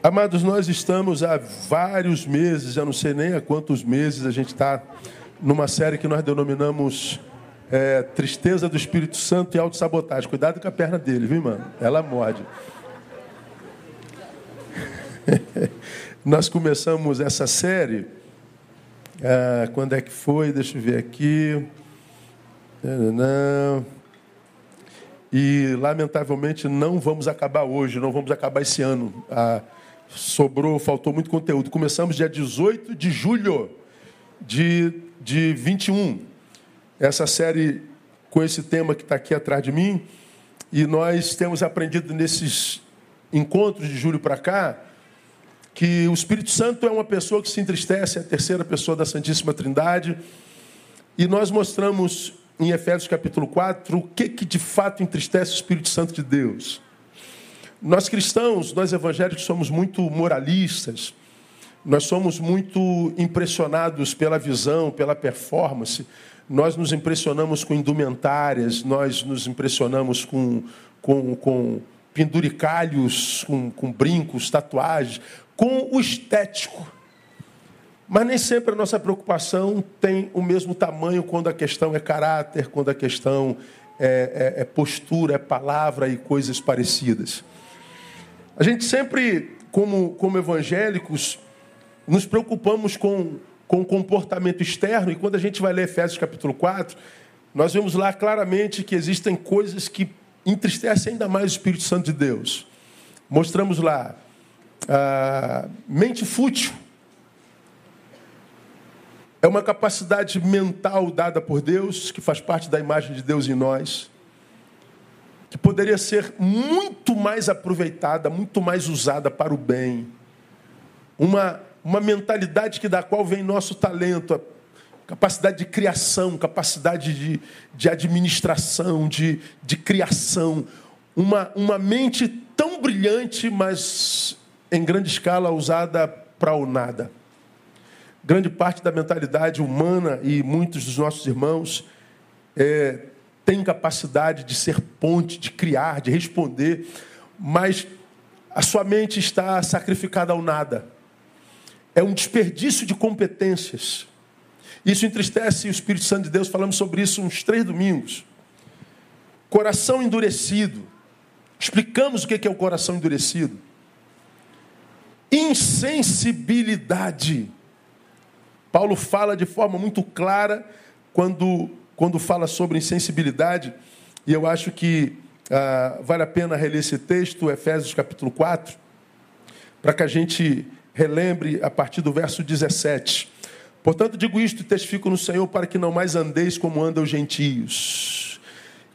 Amados, nós estamos há vários meses, já não sei nem há quantos meses a gente está numa série que nós denominamos é, Tristeza do Espírito Santo e Autossabotagem. Cuidado com a perna dele, viu, mano? Ela morde. nós começamos essa série. Ah, quando é que foi? Deixa eu ver aqui. E lamentavelmente não vamos acabar hoje, não vamos acabar esse ano. Ah, sobrou, faltou muito conteúdo. Começamos dia 18 de julho de, de 21. Essa série com esse tema que está aqui atrás de mim. E nós temos aprendido nesses encontros de julho para cá que o Espírito Santo é uma pessoa que se entristece, é a terceira pessoa da Santíssima Trindade. E nós mostramos em Efésios capítulo 4 o que, que de fato entristece o Espírito Santo de Deus. Nós cristãos, nós evangélicos, somos muito moralistas, nós somos muito impressionados pela visão, pela performance, nós nos impressionamos com indumentárias, nós nos impressionamos com, com, com penduricalhos, com, com brincos, tatuagens, com o estético. Mas nem sempre a nossa preocupação tem o mesmo tamanho quando a questão é caráter, quando a questão é, é, é postura, é palavra e coisas parecidas. A gente sempre, como, como evangélicos, nos preocupamos com, com o comportamento externo, e quando a gente vai ler Efésios capítulo 4, nós vemos lá claramente que existem coisas que entristecem ainda mais o Espírito Santo de Deus. Mostramos lá a mente fútil. É uma capacidade mental dada por Deus, que faz parte da imagem de Deus em nós que poderia ser muito mais aproveitada, muito mais usada para o bem. Uma, uma mentalidade que da qual vem nosso talento, capacidade de criação, capacidade de, de administração, de, de criação. Uma, uma mente tão brilhante, mas em grande escala usada para o nada. Grande parte da mentalidade humana e muitos dos nossos irmãos é, tem capacidade de ser ponte, de criar, de responder, mas a sua mente está sacrificada ao nada. É um desperdício de competências. Isso entristece o Espírito Santo de Deus, falamos sobre isso uns três domingos. Coração endurecido. Explicamos o que é o coração endurecido. Insensibilidade. Paulo fala de forma muito clara quando quando fala sobre insensibilidade, e eu acho que ah, vale a pena reler esse texto, Efésios capítulo 4, para que a gente relembre a partir do verso 17. Portanto, digo isto e testifico no Senhor para que não mais andeis como andam os gentios.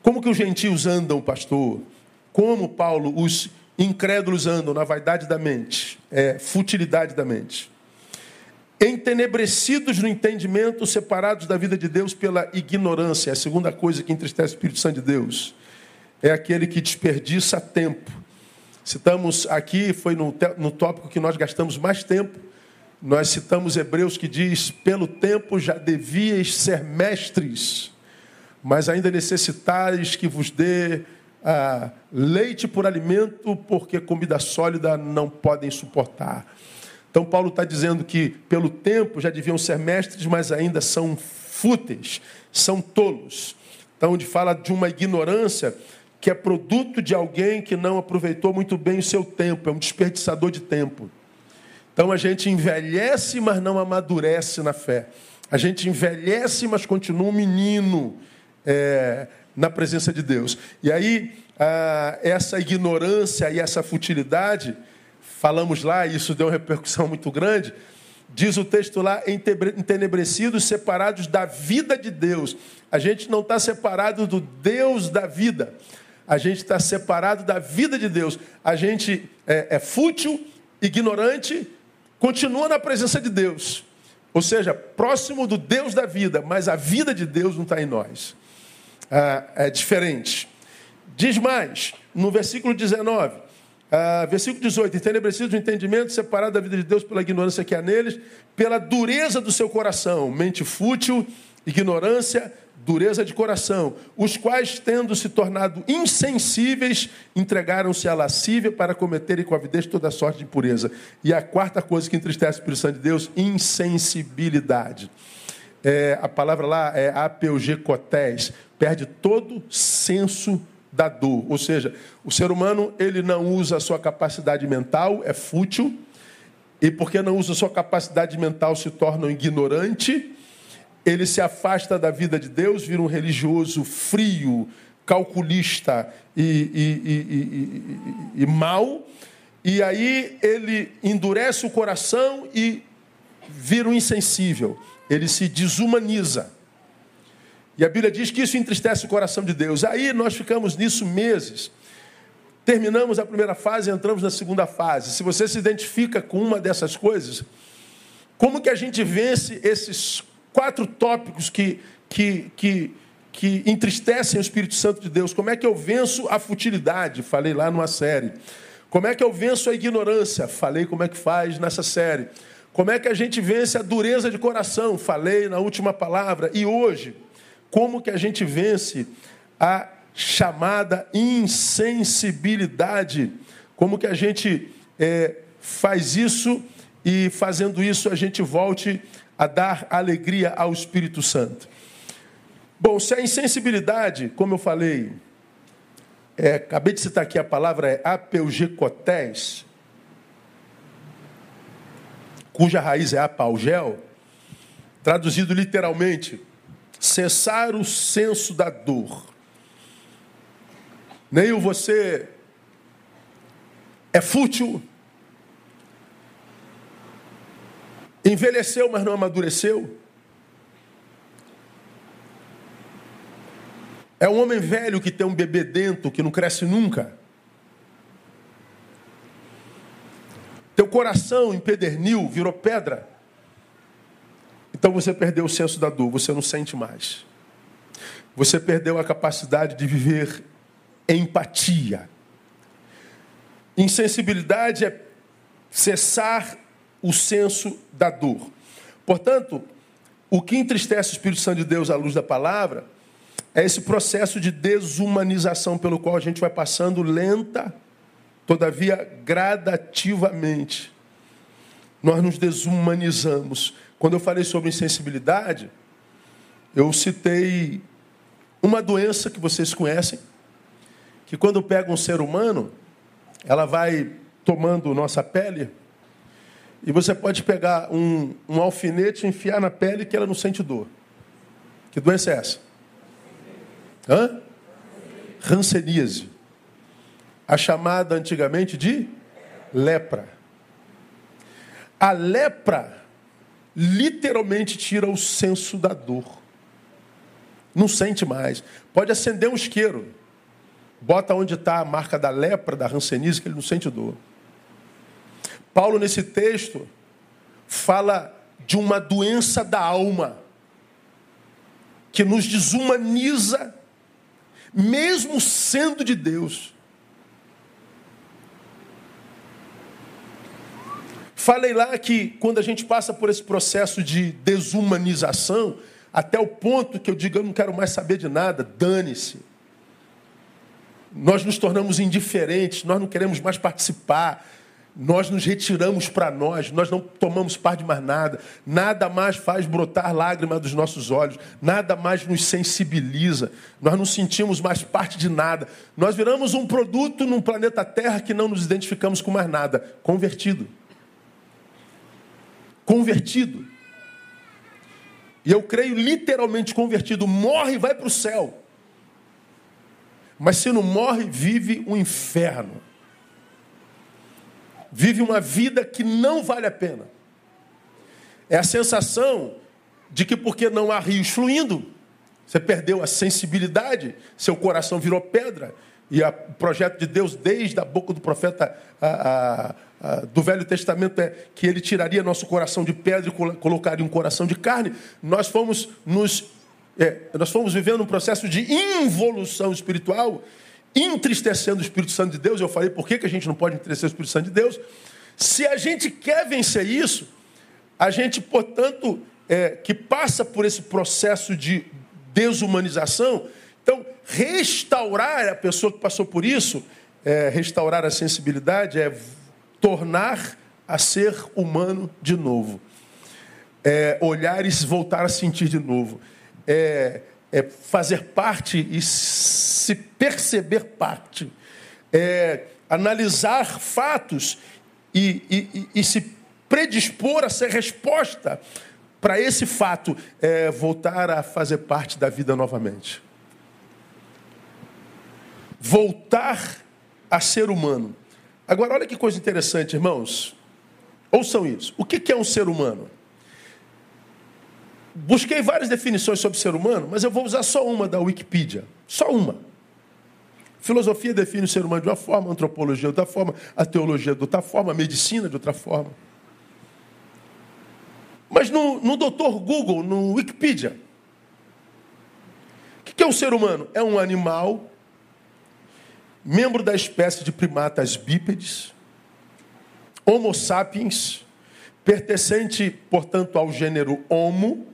Como que os gentios andam, pastor? Como, Paulo, os incrédulos andam na vaidade da mente, é, futilidade da mente entenebrecidos no entendimento, separados da vida de Deus pela ignorância. É a segunda coisa que entristece o Espírito Santo de Deus é aquele que desperdiça tempo. Citamos aqui, foi no, no tópico que nós gastamos mais tempo, nós citamos Hebreus que diz: pelo tempo já devíeis ser mestres, mas ainda necessitais que vos dê ah, leite por alimento, porque comida sólida não podem suportar. Então, Paulo está dizendo que, pelo tempo, já deviam ser mestres, mas ainda são fúteis, são tolos. Então, ele fala de uma ignorância que é produto de alguém que não aproveitou muito bem o seu tempo, é um desperdiçador de tempo. Então, a gente envelhece, mas não amadurece na fé. A gente envelhece, mas continua um menino é, na presença de Deus. E aí, ah, essa ignorância e essa futilidade falamos lá, e isso deu uma repercussão muito grande. Diz o texto lá, entenebrecidos, separados da vida de Deus. A gente não está separado do Deus da vida. A gente está separado da vida de Deus. A gente é, é fútil, ignorante, continua na presença de Deus. Ou seja, próximo do Deus da vida, mas a vida de Deus não está em nós. Ah, é diferente. Diz mais, no versículo 19: ah, versículo 18: Entenebrecidos do entendimento, separado da vida de Deus pela ignorância que há neles, pela dureza do seu coração, mente fútil, ignorância, dureza de coração, os quais, tendo se tornado insensíveis, entregaram-se à lascívia para cometerem com avidez toda sorte de impureza. E a quarta coisa que entristece o Espírito Santo de Deus, insensibilidade. É, a palavra lá é apeugecotés, perde todo senso da dor. Ou seja, o ser humano ele não usa a sua capacidade mental, é fútil, e porque não usa a sua capacidade mental se torna um ignorante, ele se afasta da vida de Deus, vira um religioso frio, calculista e, e, e, e, mau, e aí ele endurece o coração e vira um insensível, ele se desumaniza. E a Bíblia diz que isso entristece o coração de Deus. Aí nós ficamos nisso meses. Terminamos a primeira fase e entramos na segunda fase. Se você se identifica com uma dessas coisas, como que a gente vence esses quatro tópicos que, que, que, que entristecem o Espírito Santo de Deus. Como é que eu venço a futilidade? Falei lá numa série. Como é que eu venço a ignorância? Falei como é que faz nessa série. Como é que a gente vence a dureza de coração? Falei na última palavra. E hoje, como que a gente vence a chamada insensibilidade? Como que a gente é, faz isso e fazendo isso a gente volte a dar alegria ao Espírito Santo. Bom, se a insensibilidade, como eu falei, é, acabei de citar aqui a palavra é apeugecotés, cuja raiz é apaugel, traduzido literalmente, cessar o senso da dor. Neil, você é fútil, Envelheceu, mas não amadureceu. É um homem velho que tem um bebê dentro que não cresce nunca. Teu coração empederniu, virou pedra. Então você perdeu o senso da dor, você não sente mais. Você perdeu a capacidade de viver empatia. Insensibilidade é cessar o senso da dor. Portanto, o que entristece o Espírito Santo de Deus à luz da palavra é esse processo de desumanização pelo qual a gente vai passando lenta, todavia gradativamente. Nós nos desumanizamos. Quando eu falei sobre insensibilidade, eu citei uma doença que vocês conhecem, que quando pega um ser humano, ela vai tomando nossa pele, e você pode pegar um, um alfinete e enfiar na pele que ela não sente dor. Que doença é essa? Hã? Ranceníase. A chamada antigamente de lepra. A lepra literalmente tira o senso da dor. Não sente mais. Pode acender um isqueiro. Bota onde está a marca da lepra, da ranceníase, que ele não sente dor. Paulo, nesse texto, fala de uma doença da alma que nos desumaniza, mesmo sendo de Deus. Falei lá que quando a gente passa por esse processo de desumanização, até o ponto que eu digo, eu não quero mais saber de nada, dane-se. Nós nos tornamos indiferentes, nós não queremos mais participar, nós nos retiramos para nós, nós não tomamos parte de mais nada, nada mais faz brotar lágrimas dos nossos olhos, nada mais nos sensibiliza, nós não sentimos mais parte de nada. Nós viramos um produto num planeta Terra que não nos identificamos com mais nada. Convertido. Convertido. E eu creio literalmente convertido, morre e vai para o céu. Mas se não morre, vive um inferno vive uma vida que não vale a pena. É a sensação de que porque não há rios fluindo, você perdeu a sensibilidade, seu coração virou pedra. E o projeto de Deus, desde a boca do profeta a, do Velho Testamento, é que ele tiraria nosso coração de pedra e colocaria um coração de carne. Nós fomos nos. É, nós fomos vivendo um processo de involução espiritual entristecendo o Espírito Santo de Deus. Eu falei, por que, que a gente não pode entristecer o Espírito Santo de Deus? Se a gente quer vencer isso, a gente, portanto, é, que passa por esse processo de desumanização. Então, restaurar a pessoa que passou por isso, é, restaurar a sensibilidade, é tornar a ser humano de novo. É olhar e voltar a sentir de novo. É, é fazer parte e se perceber parte. É analisar fatos e, e, e, se predispor a ser resposta para esse fato, é voltar a fazer parte da vida novamente. Voltar a ser humano. Agora, olha que coisa interessante, irmãos. Ouçam isso. O que é um ser humano? Busquei várias definições sobre ser humano, mas eu vou usar só uma da Wikipedia. Só uma. Filosofia define o ser humano de uma forma, antropologia de outra forma, a teologia de outra forma, a medicina de outra forma. Mas no, no doutor Google, no Wikipedia, o que é um ser humano? É um animal, membro da espécie de primatas bípedes, Homo sapiens, pertencente, portanto, ao gênero Homo,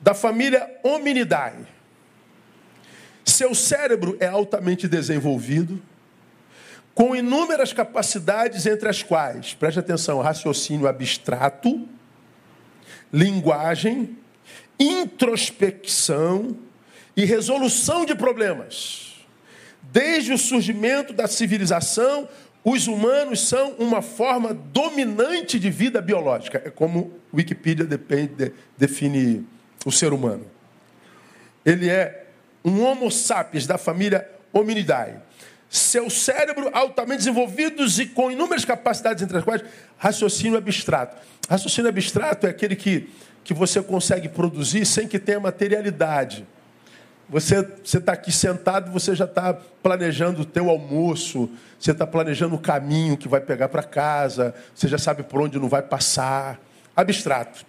da família Hominidae seu cérebro é altamente desenvolvido, com inúmeras capacidades, entre as quais, preste atenção, raciocínio abstrato, linguagem, introspecção e resolução de problemas. Desde o surgimento da civilização, os humanos são uma forma dominante de vida biológica. É como Wikipedia depende, define o ser humano. Ele é um Homo sapiens da família Hominidae. Seu cérebro altamente desenvolvidos e com inúmeras capacidades, entre as quais raciocínio abstrato. Raciocínio abstrato é aquele que, que você consegue produzir sem que tenha materialidade. Você está aqui sentado, você já está planejando o teu almoço, você está planejando o caminho que vai pegar para casa, você já sabe por onde não vai passar. Abstrato.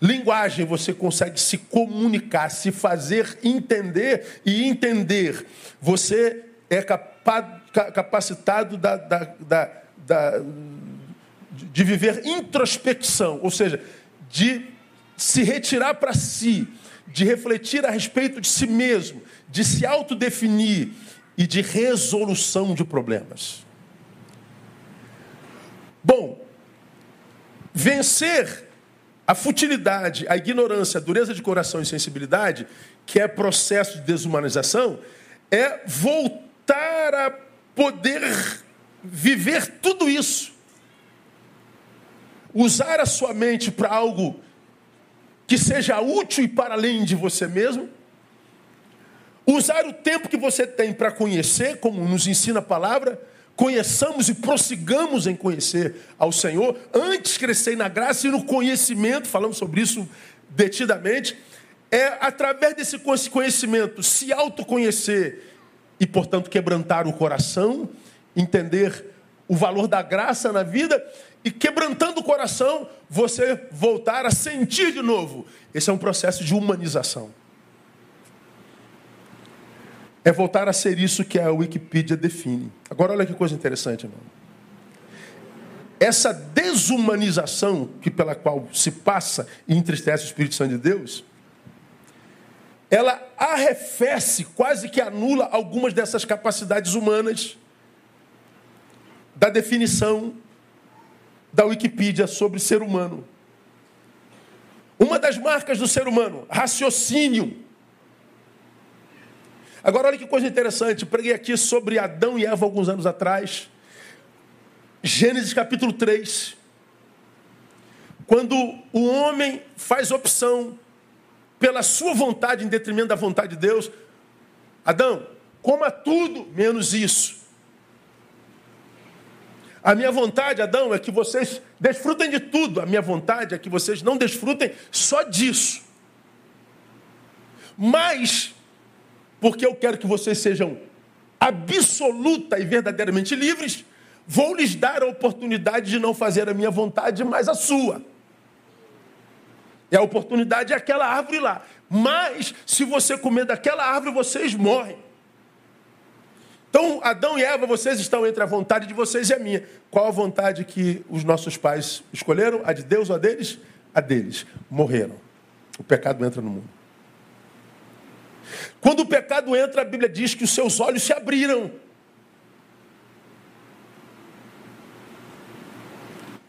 Linguagem, você consegue se comunicar, se fazer entender e entender. Você é capacitado da, da, da, de viver introspecção, ou seja, de se retirar para si, de refletir a respeito de si mesmo, de se autodefinir e de resolução de problemas. Bom, vencer a futilidade, a ignorância, a dureza de coração e sensibilidade, que é processo de desumanização, é voltar a poder viver tudo isso. Usar a sua mente para algo que seja útil e para além de você mesmo. Usar o tempo que você tem para conhecer, como nos ensina a palavra, conheçamos e prossigamos em conhecer ao Senhor, antes crescer na graça e no conhecimento, falamos sobre isso detidamente, é através desse conhecimento se autoconhecer e, portanto, quebrantar o coração, entender o valor da graça na vida e quebrantando o coração, você voltar a sentir de novo. Esse é um processo de humanização. É voltar a ser isso que a Wikipedia define. Agora, olha que coisa interessante, irmão. Essa desumanização que pela qual se passa e entristece o Espírito Santo de Deus, ela arrefece, quase que anula algumas dessas capacidades humanas da definição da Wikipedia sobre ser humano. Uma das marcas do ser humano, raciocínio. Agora, olha que coisa interessante. preguei aqui sobre Adão e Eva alguns anos atrás. Gênesis capítulo 3. Quando o homem faz opção pela sua vontade em detrimento da vontade de Deus, Adão, coma tudo menos isso. A minha vontade, Adão, é que vocês desfrutem de tudo. A minha vontade é que vocês não desfrutem só disso. Mas porque eu quero que vocês sejam absoluta e verdadeiramente livres, vou lhes dar a oportunidade de não fazer a minha vontade, mas a sua. E a oportunidade é aquela árvore lá. Mas, se você comer daquela árvore, vocês morrem. Então, Adão e Eva, vocês estão entre a vontade de vocês e a minha. Qual a vontade que os nossos pais escolheram? A de Deus ou a deles? A deles. Morreram. O pecado entra no mundo. Quando o pecado entra, a Bíblia diz que os seus olhos se abriram.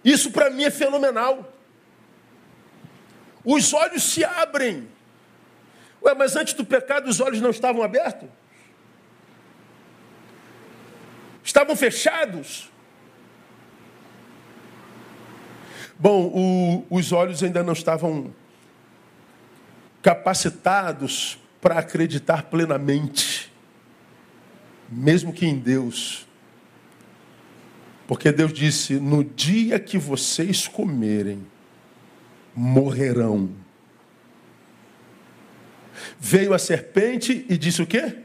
Isso para mim é fenomenal. Os olhos se abrem. Ué, mas antes do pecado os olhos não estavam abertos? Estavam fechados? Bom, o, os olhos ainda não estavam capacitados para acreditar plenamente, mesmo que em Deus. Porque Deus disse: no dia que vocês comerem, morrerão. Veio a serpente e disse o quê?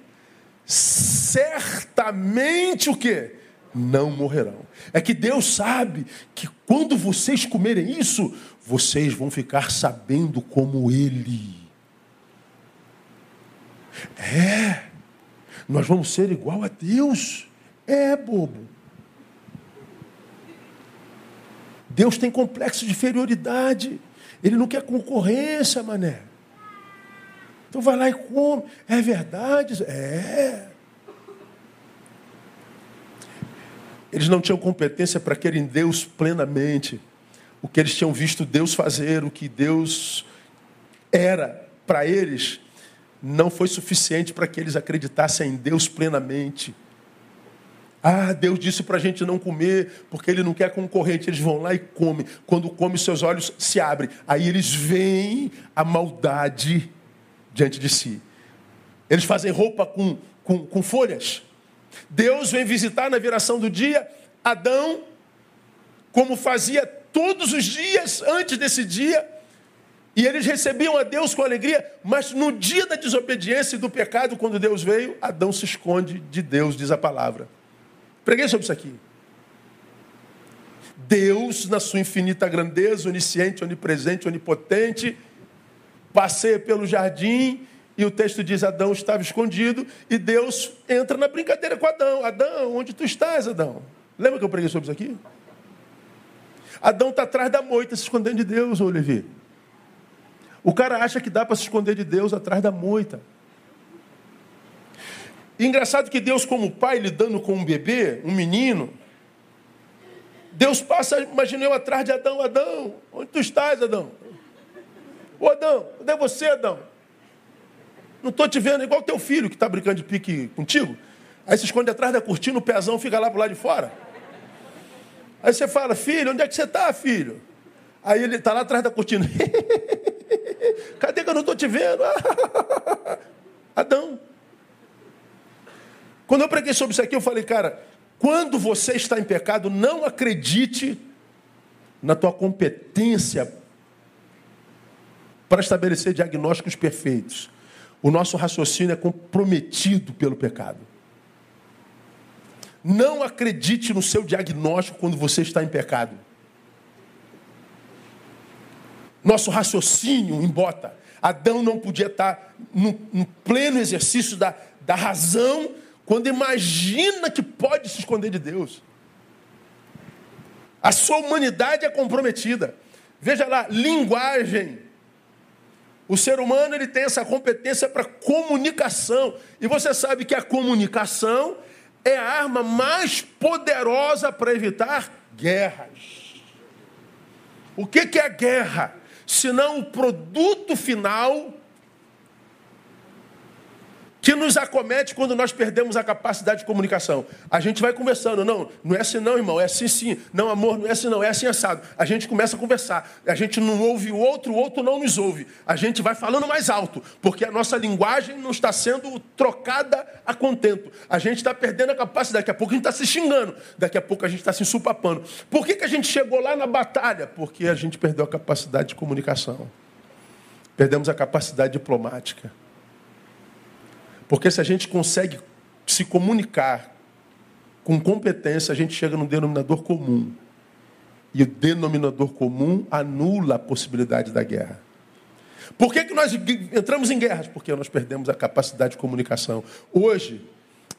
Certamente o quê? Não morrerão. É que Deus sabe que quando vocês comerem isso, vocês vão ficar sabendo como Ele. É, nós vamos ser igual a Deus. É, bobo. Deus tem complexo de inferioridade. Ele não quer concorrência, mané. Então vai lá e come. É verdade? É. Eles não tinham competência para querem Deus plenamente. O que eles tinham visto Deus fazer, o que Deus era para eles, não foi suficiente para que eles acreditassem em Deus plenamente. Ah, Deus disse para a gente não comer, porque Ele não quer concorrente. Eles vão lá e comem. Quando comem, seus olhos se abrem. Aí eles veem a maldade diante de si. Eles fazem roupa com, com, com folhas. Deus vem visitar na viração do dia Adão, como fazia todos os dias antes desse dia. E eles recebiam a Deus com alegria, mas no dia da desobediência e do pecado, quando Deus veio, Adão se esconde de Deus, diz a palavra. Preguei sobre isso aqui. Deus, na sua infinita grandeza, onisciente, onipresente, onipotente, passeia pelo jardim e o texto diz: Adão estava escondido e Deus entra na brincadeira com Adão. Adão, onde tu estás, Adão? Lembra que eu preguei sobre isso aqui? Adão está atrás da moita, se escondendo de Deus, Olivier. O cara acha que dá para se esconder de Deus atrás da moita. E engraçado que Deus, como pai, lidando com um bebê, um menino, Deus passa, imagina eu atrás de Adão, Adão, onde tu estás, Adão? Ô Adão, onde é você, Adão? Não estou te vendo, igual teu filho que está brincando de pique contigo. Aí se esconde atrás da cortina, o pezão fica lá pro lado de fora. Aí você fala, filho, onde é que você está, filho? Aí ele está lá atrás da cortina. Cadê que eu não estou te vendo? Adão. Quando eu preguei sobre isso aqui, eu falei, cara, quando você está em pecado, não acredite na tua competência para estabelecer diagnósticos perfeitos. O nosso raciocínio é comprometido pelo pecado. Não acredite no seu diagnóstico quando você está em pecado. Nosso raciocínio embota. Adão não podia estar no, no pleno exercício da, da razão quando imagina que pode se esconder de Deus. A sua humanidade é comprometida. Veja lá, linguagem. O ser humano ele tem essa competência para comunicação. E você sabe que a comunicação é a arma mais poderosa para evitar guerras. O que, que é guerra? Senão o produto final que nos acomete quando nós perdemos a capacidade de comunicação. A gente vai conversando, não, não é assim não, irmão, é assim sim. Não, amor, não é assim não, é assim assado. A gente começa a conversar. A gente não ouve o outro, o outro não nos ouve. A gente vai falando mais alto, porque a nossa linguagem não está sendo trocada a contento. A gente está perdendo a capacidade. Daqui a pouco a gente está se xingando. Daqui a pouco a gente está se ensupapando. Por que, que a gente chegou lá na batalha? Porque a gente perdeu a capacidade de comunicação. Perdemos a capacidade diplomática. Porque se a gente consegue se comunicar com competência, a gente chega num denominador comum. E o denominador comum anula a possibilidade da guerra. Por que, que nós entramos em guerras? Porque nós perdemos a capacidade de comunicação. Hoje,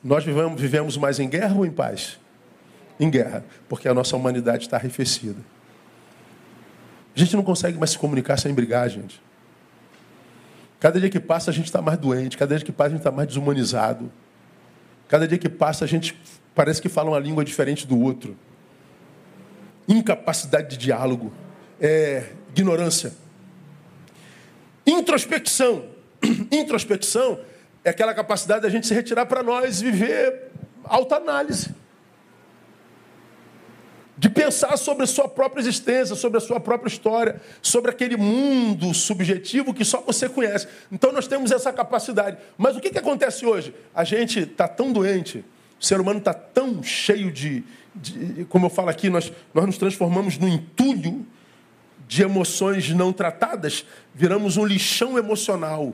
nós vivemos, vivemos mais em guerra ou em paz? Em guerra, porque a nossa humanidade está arrefecida. A gente não consegue mais se comunicar sem brigar, gente. Cada dia que passa a gente está mais doente, cada dia que passa a gente está mais desumanizado. Cada dia que passa a gente parece que fala uma língua diferente do outro. Incapacidade de diálogo, é, ignorância. Introspecção. Introspecção é aquela capacidade da gente se retirar para nós e viver autoanálise de pensar sobre a sua própria existência, sobre a sua própria história, sobre aquele mundo subjetivo que só você conhece. Então nós temos essa capacidade. Mas o que, que acontece hoje? A gente está tão doente, o ser humano está tão cheio de, de, Como eu falo aqui, nós, nós nos transformamos num entulho de emoções não tratadas, viramos um lixão emocional.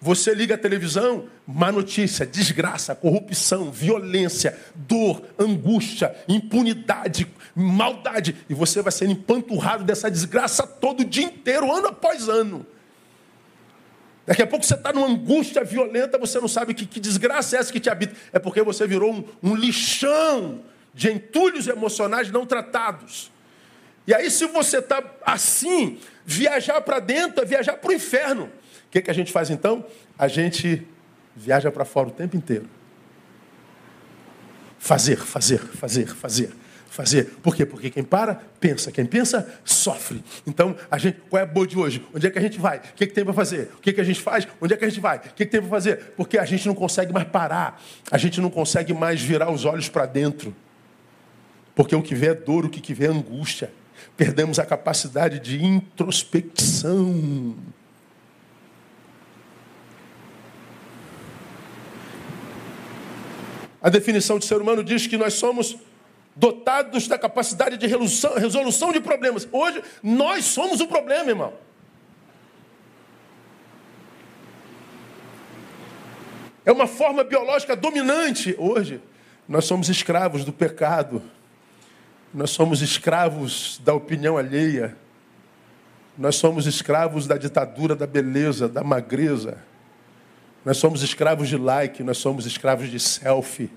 Você liga a televisão, má notícia, desgraça, corrupção, violência, dor, angústia, impunidade, maldade. E você vai sendo empanturrado dessa desgraça todo o dia inteiro, ano após ano. Daqui a pouco você está numa angústia violenta, você não sabe que, que, desgraça é essa que te habita. É porque você virou um, um lixão de entulhos emocionais não tratados. E aí, se você está assim, viajar para dentro é viajar para o inferno. O que, que a gente faz então? A gente viaja para fora o tempo inteiro. Fazer, fazer, fazer, fazer, fazer. Por quê? Porque quem para, pensa. Quem pensa, sofre. Então, a gente, qual é a boa de hoje? Onde é que a gente vai? O que, que tem para fazer? O que, que a gente faz? Onde é que a gente vai? O que, que tem para fazer? Porque a gente não consegue mais parar. A gente não consegue mais virar os olhos para dentro. Porque o que vê é dor, o que vê é angústia. Perdemos a capacidade de introspecção. A definição de ser humano diz que nós somos dotados da capacidade de resolução, resolução de problemas. Hoje, nós somos o problema, irmão. É uma forma biológica dominante hoje. Nós somos escravos do pecado. Nós somos escravos da opinião alheia. Nós somos escravos da ditadura da beleza, da magreza. Nós somos escravos de like, nós somos escravos de selfie.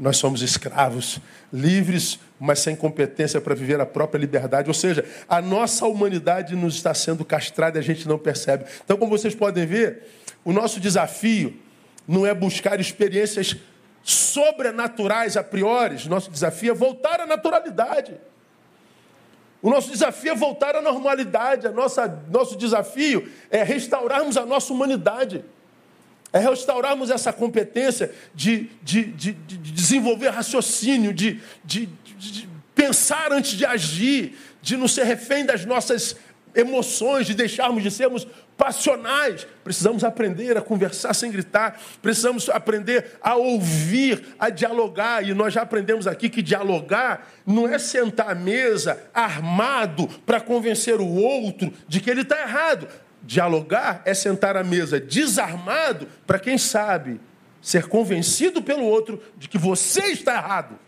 Nós somos escravos, livres, mas sem competência para viver a própria liberdade. Ou seja, a nossa humanidade nos está sendo castrada e a gente não percebe. Então, como vocês podem ver, o nosso desafio não é buscar experiências sobrenaturais a priori. Nosso desafio é voltar à naturalidade. O nosso desafio é voltar à normalidade. A nossa, nosso desafio é restaurarmos a nossa humanidade. É restaurarmos essa competência de, de, de, de desenvolver raciocínio, de, de, pensar antes de agir, de não ser refém das nossas emoções, de deixarmos de sermos passionais. Precisamos aprender a conversar sem gritar, precisamos aprender a ouvir, a dialogar. E nós já aprendemos aqui que dialogar não é sentar à mesa armado para convencer o outro de que ele está errado. Dialogar é sentar à mesa desarmado para quem sabe ser convencido pelo outro de que você está errado.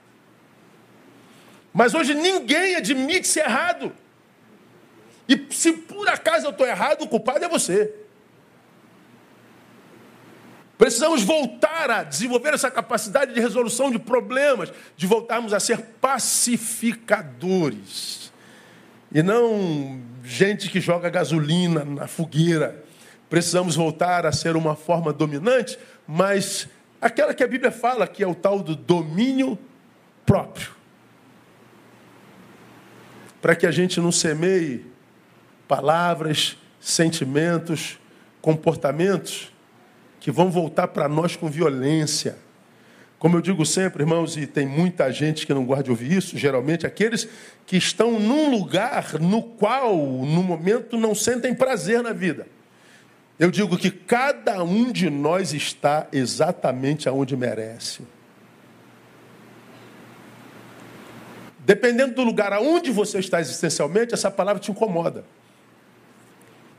Mas hoje ninguém admite ser errado. E se por acaso eu estou errado, o culpado é você. Precisamos voltar a desenvolver essa capacidade de resolução de problemas, de voltarmos a ser pacificadores. E não gente que joga gasolina na fogueira. Precisamos voltar a ser uma forma dominante, mas aquela que a Bíblia fala que é o tal do domínio próprio. Para que a gente não semeie palavras, sentimentos, comportamentos que vão voltar para nós com violência como eu digo sempre, irmãos, e tem muita gente que não gosta de ouvir isso, geralmente aqueles que estão num lugar no qual, no momento, não sentem prazer na vida. Eu digo que cada um de nós está exatamente aonde merece. Dependendo do lugar aonde você está existencialmente, essa palavra te incomoda.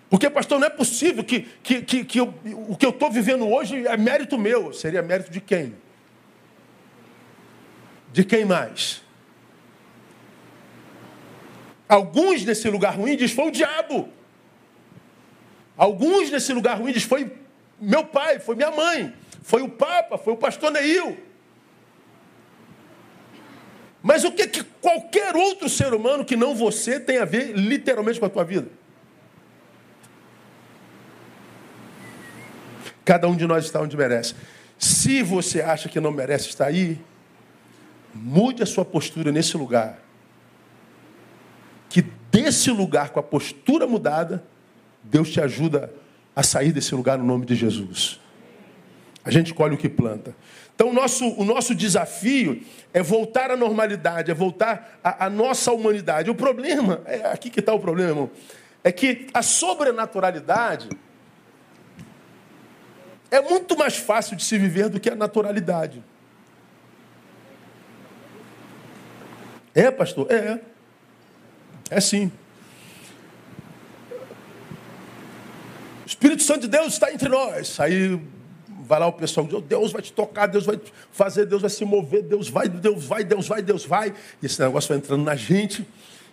Porque, pastor, não é possível que, que, que, que eu, o que eu estou vivendo hoje é mérito meu. Seria mérito de quem? De quem mais? Alguns nesse lugar ruim diz foi o diabo. Alguns nesse lugar ruim diz foi meu pai, foi minha mãe, foi o Papa, foi o pastor Neil. Mas o que, que qualquer outro ser humano que não você tem a ver literalmente com a tua vida? Cada um de nós está onde merece. Se você acha que não merece estar aí, mude a sua postura nesse lugar. Que desse lugar, com a postura mudada, Deus te ajuda a sair desse lugar no nome de Jesus. A gente colhe o que planta. Então, o nosso, o nosso desafio é voltar à normalidade, é voltar à, à nossa humanidade. O problema, é aqui que está o problema, irmão, é que a sobrenaturalidade é muito mais fácil de se viver do que a naturalidade. É, pastor? É. É sim. O Espírito Santo de Deus está entre nós. Aí vai lá o pessoal Deus vai te tocar, Deus vai fazer, Deus vai se mover, Deus vai, Deus vai, Deus vai, Deus vai. E esse negócio vai entrando na gente.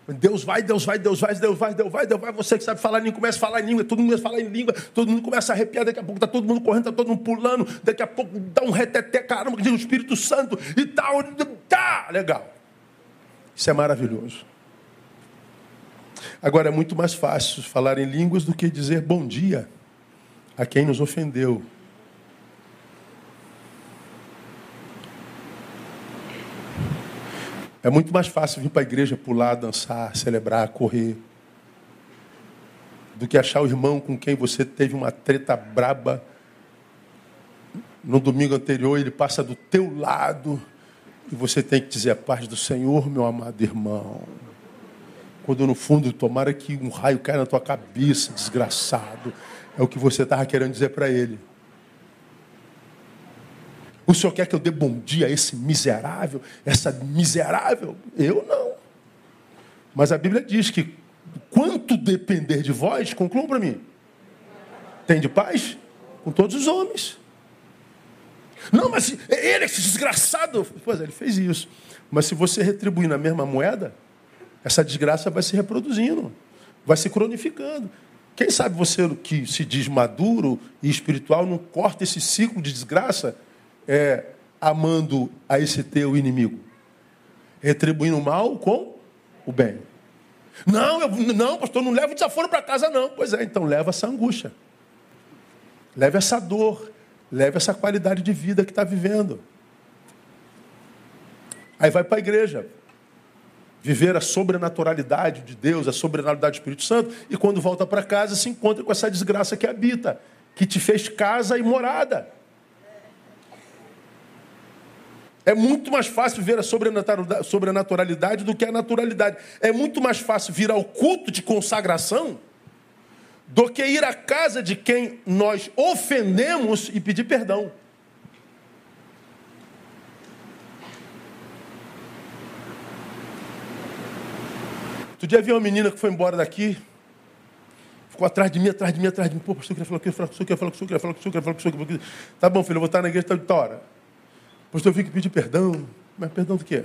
Deus vai, Deus vai, Deus vai, Deus vai, Deus vai, Deus vai. Você que sabe falar em língua, começa a falar em língua, todo mundo começa a falar em língua, todo mundo começa a arrepiar, daqui a pouco está todo mundo correndo, está todo mundo pulando, daqui a pouco dá um reteté, caramba, que diz o Espírito Santo e tal. Tá, legal. Isso é maravilhoso. Agora é muito mais fácil falar em línguas do que dizer bom dia a quem nos ofendeu. É muito mais fácil vir para a igreja pular, dançar, celebrar, correr, do que achar o irmão com quem você teve uma treta braba no domingo anterior, ele passa do teu lado e você tem que dizer a paz do Senhor, meu amado irmão. Quando no fundo, tomara que um raio caia na tua cabeça, desgraçado. É o que você estava querendo dizer para ele. O senhor quer que eu dê bom dia a esse miserável, essa miserável? Eu não. Mas a Bíblia diz que quanto depender de vós, concluam para mim. Tem de paz com todos os homens. Não, mas ele, esse desgraçado. Pois é, ele fez isso. Mas se você retribuir na mesma moeda, essa desgraça vai se reproduzindo, vai se cronificando. Quem sabe você que se diz maduro e espiritual não corta esse ciclo de desgraça é, amando a esse teu inimigo? Retribuindo o mal com o bem. Não, eu, não, pastor, não leva o desaforo para casa, não. Pois é, então leva essa angústia. Leve essa dor. Leve essa qualidade de vida que está vivendo. Aí vai para a igreja. Viver a sobrenaturalidade de Deus, a sobrenaturalidade do Espírito Santo, e quando volta para casa se encontra com essa desgraça que habita, que te fez casa e morada. É muito mais fácil ver a sobrenaturalidade do que a naturalidade. É muito mais fácil vir ao culto de consagração do que ir à casa de quem nós ofendemos e pedir perdão. Outro dia vi uma menina que foi embora daqui, ficou atrás de mim, atrás de mim, atrás de mim. Pô, pastor, eu queria falar com o senhor, eu queria falar com o senhor, eu queria falar com o senhor, eu queria falar com o senhor, falar. Tá bom, filho, eu vou estar na igreja toda hora. Pastor, eu vim aqui pedir perdão. Mas perdão do quê?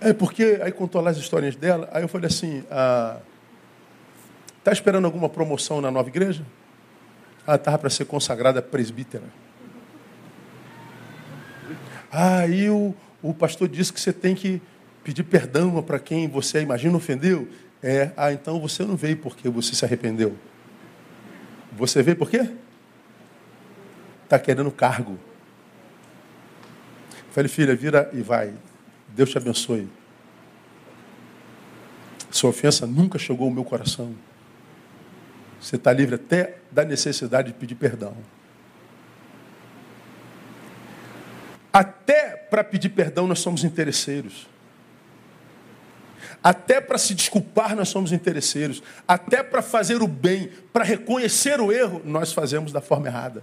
É porque, aí contou lá as histórias dela, aí eu falei assim, ah, tá esperando alguma promoção na nova igreja? Ela estava para ser consagrada presbítera. Aí o, o pastor disse que você tem que pedir perdão para quem você imagina ofendeu. É, ah, então você não veio porque você se arrependeu. Você veio por quê? está querendo cargo. Falei, filha, vira e vai. Deus te abençoe. Sua ofensa nunca chegou ao meu coração. Você está livre até da necessidade de pedir perdão. Até para pedir perdão nós somos interesseiros. Até para se desculpar nós somos interesseiros. Até para fazer o bem, para reconhecer o erro, nós fazemos da forma errada.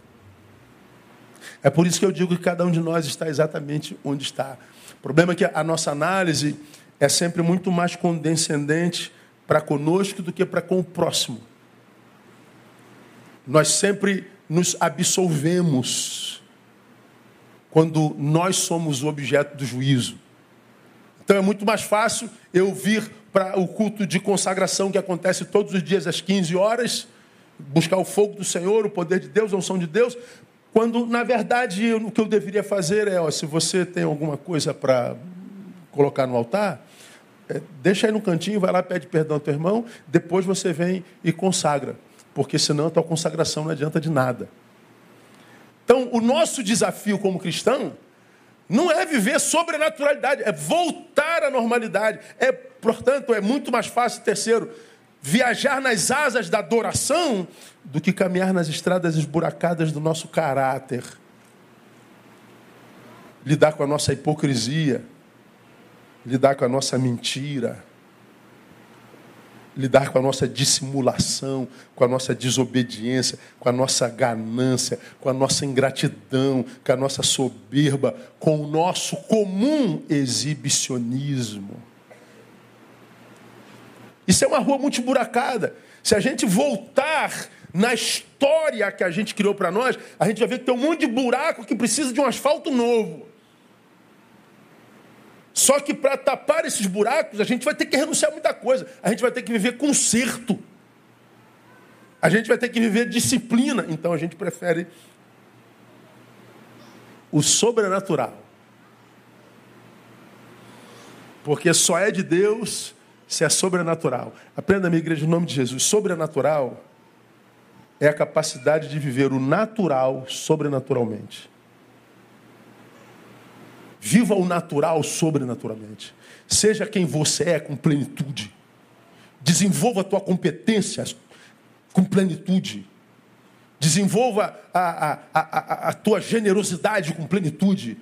É por isso que eu digo que cada um de nós está exatamente onde está. O problema é que a nossa análise é sempre muito mais condescendente para conosco do que para com o próximo. Nós sempre nos absolvemos quando nós somos o objeto do juízo. Então é muito mais fácil eu vir para o culto de consagração que acontece todos os dias às 15 horas, buscar o fogo do Senhor, o poder de Deus, a unção de Deus, quando, na verdade, o que eu deveria fazer é, ó, se você tem alguma coisa para colocar no altar, é, deixa aí no cantinho, vai lá, pede perdão ao teu irmão, depois você vem e consagra. Porque senão a tua consagração não adianta de nada. Então, o nosso desafio como cristão não é viver sobrenaturalidade, é voltar à normalidade. É, portanto, é muito mais fácil, terceiro, viajar nas asas da adoração do que caminhar nas estradas esburacadas do nosso caráter. Lidar com a nossa hipocrisia, lidar com a nossa mentira lidar com a nossa dissimulação, com a nossa desobediência, com a nossa ganância, com a nossa ingratidão, com a nossa soberba, com o nosso comum exibicionismo. Isso é uma rua muito buracada. Se a gente voltar na história que a gente criou para nós, a gente vai ver que tem um monte de buraco que precisa de um asfalto novo. Só que para tapar esses buracos, a gente vai ter que renunciar a muita coisa. A gente vai ter que viver conserto. A gente vai ter que viver disciplina. Então a gente prefere o sobrenatural. Porque só é de Deus se é sobrenatural. Aprenda, minha igreja, em nome de Jesus. Sobrenatural é a capacidade de viver o natural sobrenaturalmente. Viva o natural sobrenaturalmente. Seja quem você é com plenitude. Desenvolva a tua competência com plenitude. Desenvolva a, a, a, a, tua generosidade com plenitude.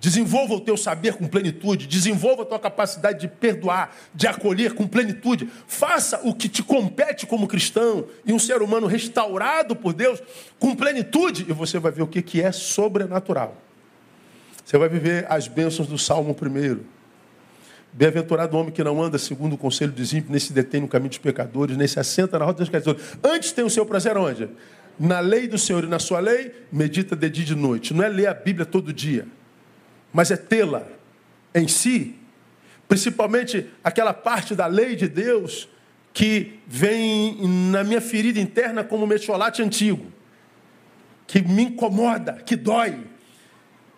Desenvolva o teu saber com plenitude. Desenvolva a tua capacidade de perdoar, de acolher com plenitude. Faça o que te compete como cristão e um ser humano restaurado por Deus com plenitude. E você vai ver o que é sobrenatural. Você vai viver as bênçãos do Salmo primeiro. Bem-aventurado o homem que não anda segundo o conselho dos ímpios, nem se detém no caminho dos pecadores, nem se assenta na roda dos caidores. Antes tem o seu prazer onde? Na lei do Senhor e na sua lei, medita de dia e de noite. Não é ler a Bíblia todo dia, mas é tê-la em si, principalmente aquela parte da lei de Deus que vem na minha ferida interna como um metiolate antigo, que me incomoda, que dói.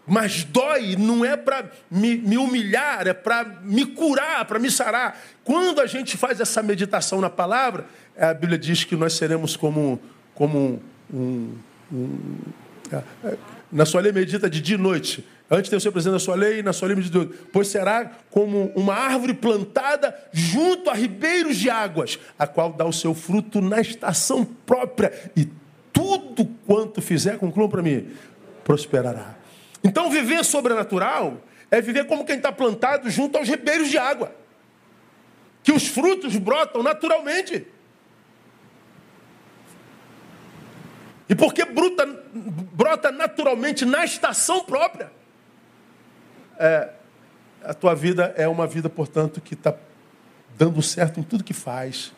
Mas dói não é para me, me, humilhar, é para me curar, para me sarar. Quando a gente faz essa meditação na palavra, a Bíblia diz que nós seremos como, como um, um, é, é, na sua lei medita de dia e noite. Antes tem o seu presente na sua lei, na sua lei medita de noite. Pois será como uma árvore plantada junto a ribeiros de águas, a qual dá o seu fruto na estação própria. E tudo quanto fizer, concluam para mim, prosperará. Então, viver sobrenatural é viver como quem está plantado junto aos ribeiros de água, que os frutos brotam naturalmente. E porque bruta, brota naturalmente na estação própria, é, a tua vida é uma vida, portanto, que está dando certo em tudo que faz.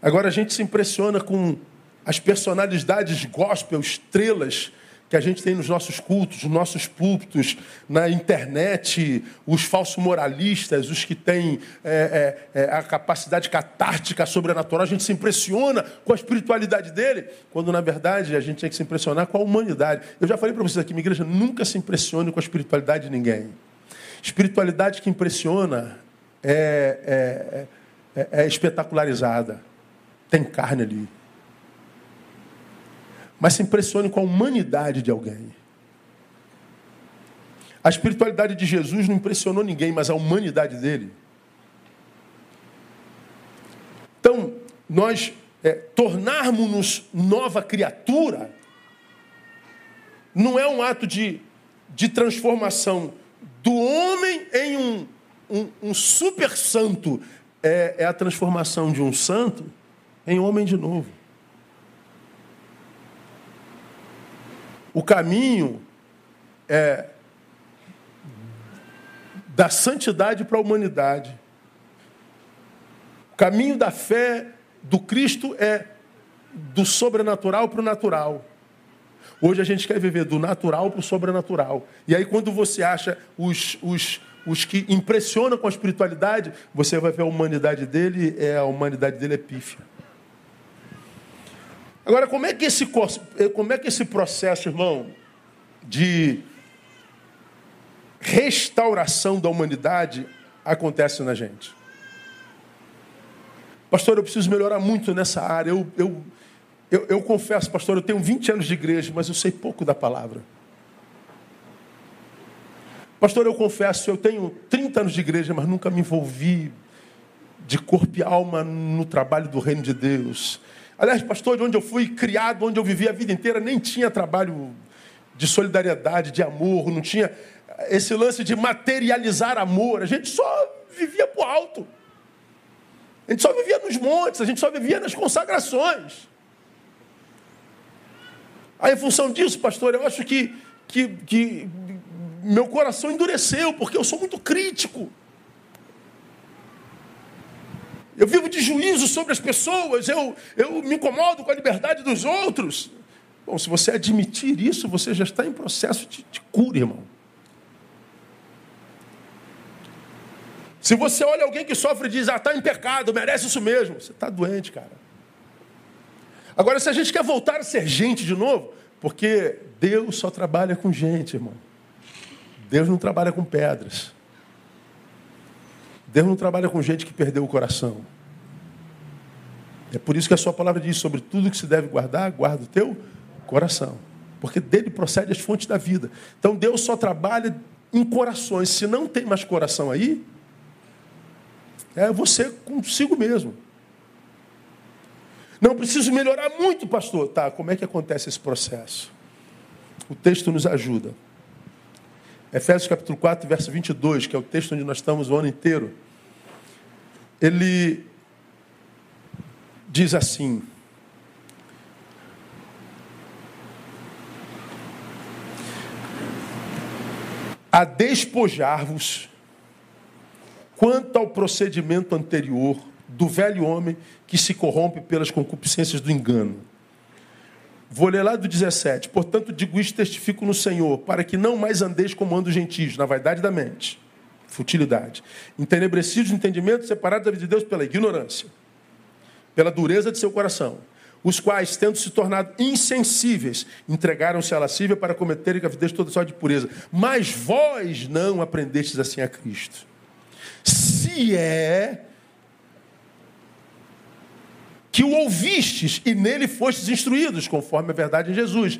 Agora a gente se impressiona com as personalidades gospel, estrelas, que a gente tem nos nossos cultos, nos nossos púlpitos, na internet, os falsos moralistas, os que têm é, é, é, a capacidade catártica sobrenatural, a gente se impressiona com a espiritualidade dele, quando na verdade a gente tem que se impressionar com a humanidade. Eu já falei para vocês aqui, minha igreja nunca se impressione com a espiritualidade de ninguém. Espiritualidade que impressiona é, é, é, é espetacularizada, tem carne ali mas se impressione com a humanidade de alguém. A espiritualidade de Jesus não impressionou ninguém, mas a humanidade dele. Então, nós é, tornarmos-nos nova criatura não é um ato de, de transformação do homem em um, um, um super santo, é, é a transformação de um santo em homem de novo. O caminho é da santidade para a humanidade. O caminho da fé do Cristo é do sobrenatural para o natural. Hoje a gente quer viver do natural para o sobrenatural. E aí, quando você acha os, os, os que impressionam com a espiritualidade, você vai ver a humanidade dele, é a humanidade dele é pífia. Agora, como é que esse, como é que esse processo, irmão, de restauração da humanidade acontece na gente? Pastor, eu preciso melhorar muito nessa área. Eu, eu, eu, eu confesso, pastor, eu tenho 20 anos de igreja, mas eu sei pouco da palavra. Pastor, eu confesso, eu tenho 30 anos de igreja, mas nunca me envolvi de corpo e alma no trabalho do reino de Deus. Aliás, pastor, de onde eu fui criado, onde eu vivi a vida inteira, nem tinha trabalho de solidariedade, de amor, não tinha esse lance de materializar amor. A gente só vivia por alto. A gente só vivia nos montes, a gente só vivia nas consagrações. Aí, em função disso, pastor, eu acho que, que, que meu coração endureceu, porque eu sou muito crítico. Eu vivo de juízo sobre as pessoas, eu, eu me incomodo com a liberdade dos outros. Bom, se você admitir isso, você já está em processo de, de cura, irmão. Se você olha alguém que sofre e diz, ah, está em pecado, merece isso mesmo, você está doente, cara. Agora, se a gente quer voltar a ser gente de novo, porque Deus só trabalha com gente, irmão. Deus não trabalha com pedras. Deus não trabalha com gente que perdeu o coração. É por isso que a sua palavra diz sobre tudo que se deve guardar, guarda o teu coração. Porque dele procede as fontes da vida. Então Deus só trabalha em corações. Se não tem mais coração aí, é você consigo mesmo. Não preciso melhorar muito, pastor. Tá, como é que acontece esse processo? O texto nos ajuda. Efésios capítulo 4, verso 22, que é o texto onde nós estamos o ano inteiro, ele diz assim: A despojar-vos quanto ao procedimento anterior do velho homem que se corrompe pelas concupiscências do engano Vou ler lá do 17. Portanto, digo isto, testifico no Senhor, para que não mais andeis como andam os gentios, na vaidade da mente, futilidade, entenebrecidos de entendimento, separados da vida de Deus pela ignorância, pela dureza de seu coração, os quais, tendo se tornado insensíveis, entregaram-se à lascívia para cometerem gravidez toda sorte de pureza. Mas vós não aprendestes assim a Cristo. Se é que o ouvistes e nele fostes instruídos, conforme a verdade em Jesus.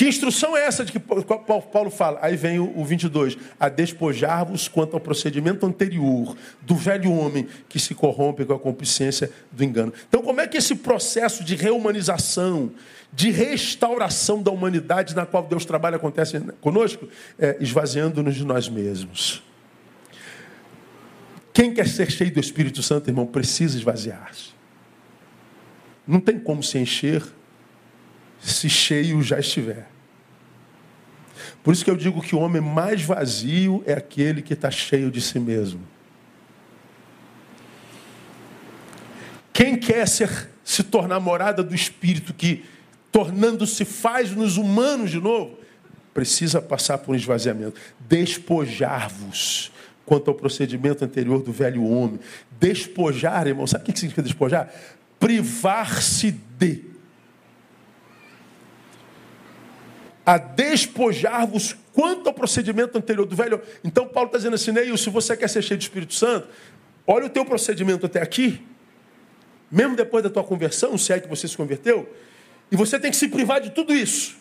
Que instrução é essa de que Paulo fala? Aí vem o 22. A despojar-vos quanto ao procedimento anterior do velho homem que se corrompe com a complicência do engano. Então, como é que esse processo de reumanização, de restauração da humanidade na qual Deus trabalha acontece conosco? É, Esvaziando-nos de nós mesmos. Quem quer ser cheio do Espírito Santo, irmão, precisa esvaziar-se. Não tem como se encher se cheio já estiver. Por isso que eu digo que o homem mais vazio é aquele que está cheio de si mesmo. Quem quer ser, se tornar morada do Espírito, que tornando-se faz-nos humanos de novo, precisa passar por um esvaziamento. Despojar-vos quanto ao procedimento anterior do velho homem. Despojar, irmão, sabe o que significa despojar? Privar-se de. A despojar-vos quanto ao procedimento anterior do velho. Então, Paulo está dizendo assim, Neil, se você quer ser cheio do Espírito Santo, olha o teu procedimento até aqui, mesmo depois da tua conversão, se é que você se converteu, e você tem que se privar de tudo isso.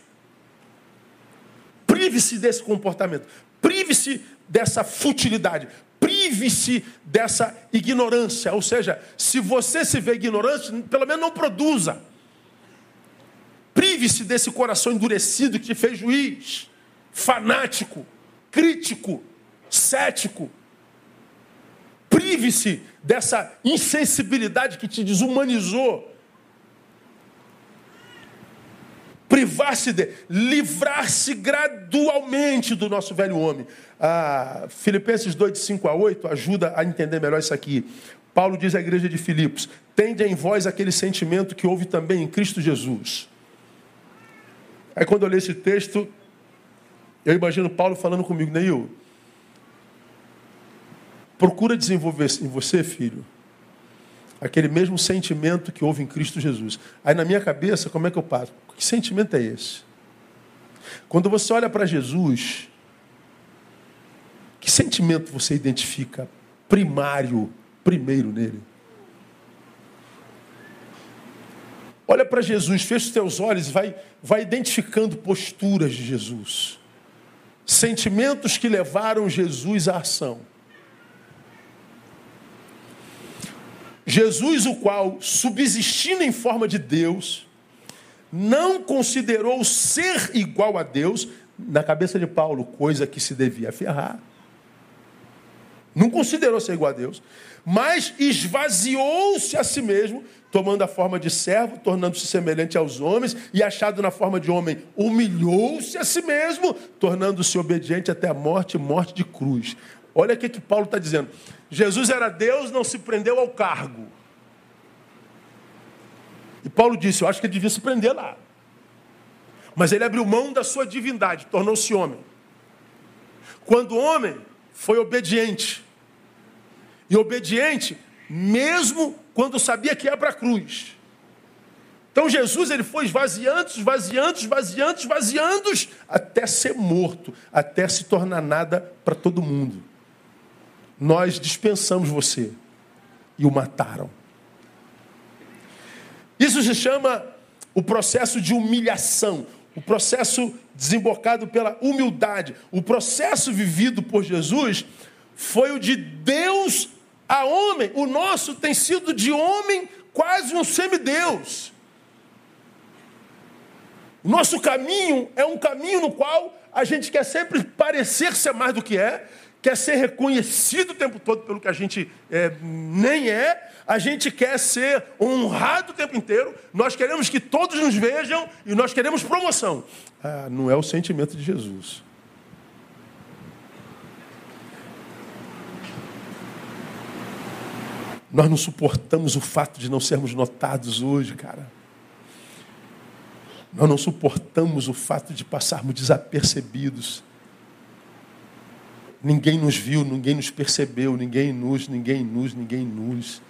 Prive-se desse comportamento. Prive-se dessa futilidade. Prive-se dessa ignorância. Ou seja, se você se vê ignorante, pelo menos não produza. Prive-se desse coração endurecido que te fez juiz, fanático, crítico, cético. Prive-se dessa insensibilidade que te desumanizou privar-se de, livrar-se gradualmente do nosso velho homem. Ah, Filipenses 2, de 5 a 8, ajuda a entender melhor isso aqui. Paulo diz à igreja de Filipos: tende em vós aquele sentimento que houve também em Cristo Jesus. Aí quando eu leio esse texto, eu imagino Paulo falando comigo, Neil, procura desenvolver em você, filho, aquele mesmo sentimento que houve em Cristo Jesus. Aí na minha cabeça, como é que eu passo? Que sentimento é esse? Quando você olha para Jesus, que sentimento você identifica primário, primeiro nele? Olha para Jesus, fecha os teus olhos e vai, vai identificando posturas de Jesus. Sentimentos que levaram Jesus à ação. Jesus, o qual, subsistindo em forma de Deus, não considerou ser igual a Deus, na cabeça de Paulo, coisa que se devia ferrar. Não considerou ser igual a Deus, mas esvaziou-se a si mesmo, tomando a forma de servo, tornando-se semelhante aos homens, e achado na forma de homem, humilhou-se a si mesmo, tornando-se obediente até a morte morte de cruz. Olha o que, que Paulo está dizendo. Jesus era Deus, não se prendeu ao cargo. E Paulo disse: Eu acho que ele devia se prender lá. Mas ele abriu mão da sua divindade, tornou-se homem. Quando homem, foi obediente. E obediente, mesmo quando sabia que ia para a cruz. Então Jesus ele foi esvaziando, esvaziando, esvaziando, esvaziando, até ser morto, até se tornar nada para todo mundo. Nós dispensamos você e o mataram. Isso se chama o processo de humilhação, o processo desembocado pela humildade. O processo vivido por Jesus foi o de Deus a homem. O nosso tem sido de homem quase um semideus. O nosso caminho é um caminho no qual a gente quer sempre parecer ser mais do que é, quer ser reconhecido o tempo todo pelo que a gente é, nem é, a gente quer ser honrado o tempo inteiro, nós queremos que todos nos vejam e nós queremos promoção. Ah, não é o sentimento de Jesus. Nós não suportamos o fato de não sermos notados hoje, cara. Nós não suportamos o fato de passarmos desapercebidos. Ninguém nos viu, ninguém nos percebeu, ninguém nos, ninguém nos, ninguém nos.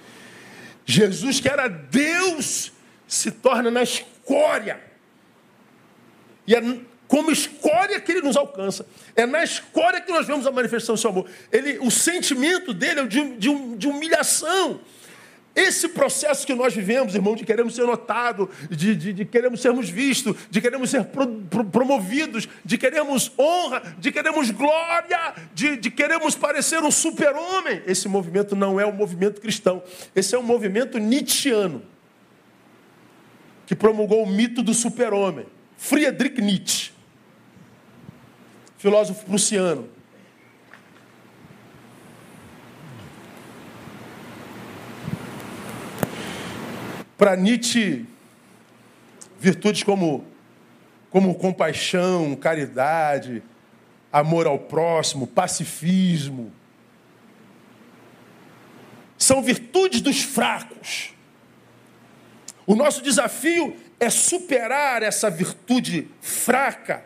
Jesus, que era Deus, se torna na escória. E é como escória que ele nos alcança. É na escória que nós vemos a manifestação do seu amor. Ele, o sentimento dele é de, de, de humilhação. Esse processo que nós vivemos, irmão, de queremos ser notados, de, de, de, queremos sermos vistos, de queremos ser pro, pro, promovidos, de queremos honra, de queremos glória, de, de queremos parecer um super-homem. Esse movimento não é um movimento cristão. Esse é um movimento nietzschiano, que promulgou o mito do super-homem. Friedrich Nietzsche, filósofo prussiano. Para Nietzsche, virtudes como, como compaixão, caridade, amor ao próximo, pacifismo, são virtudes dos fracos. O nosso desafio é superar essa virtude fraca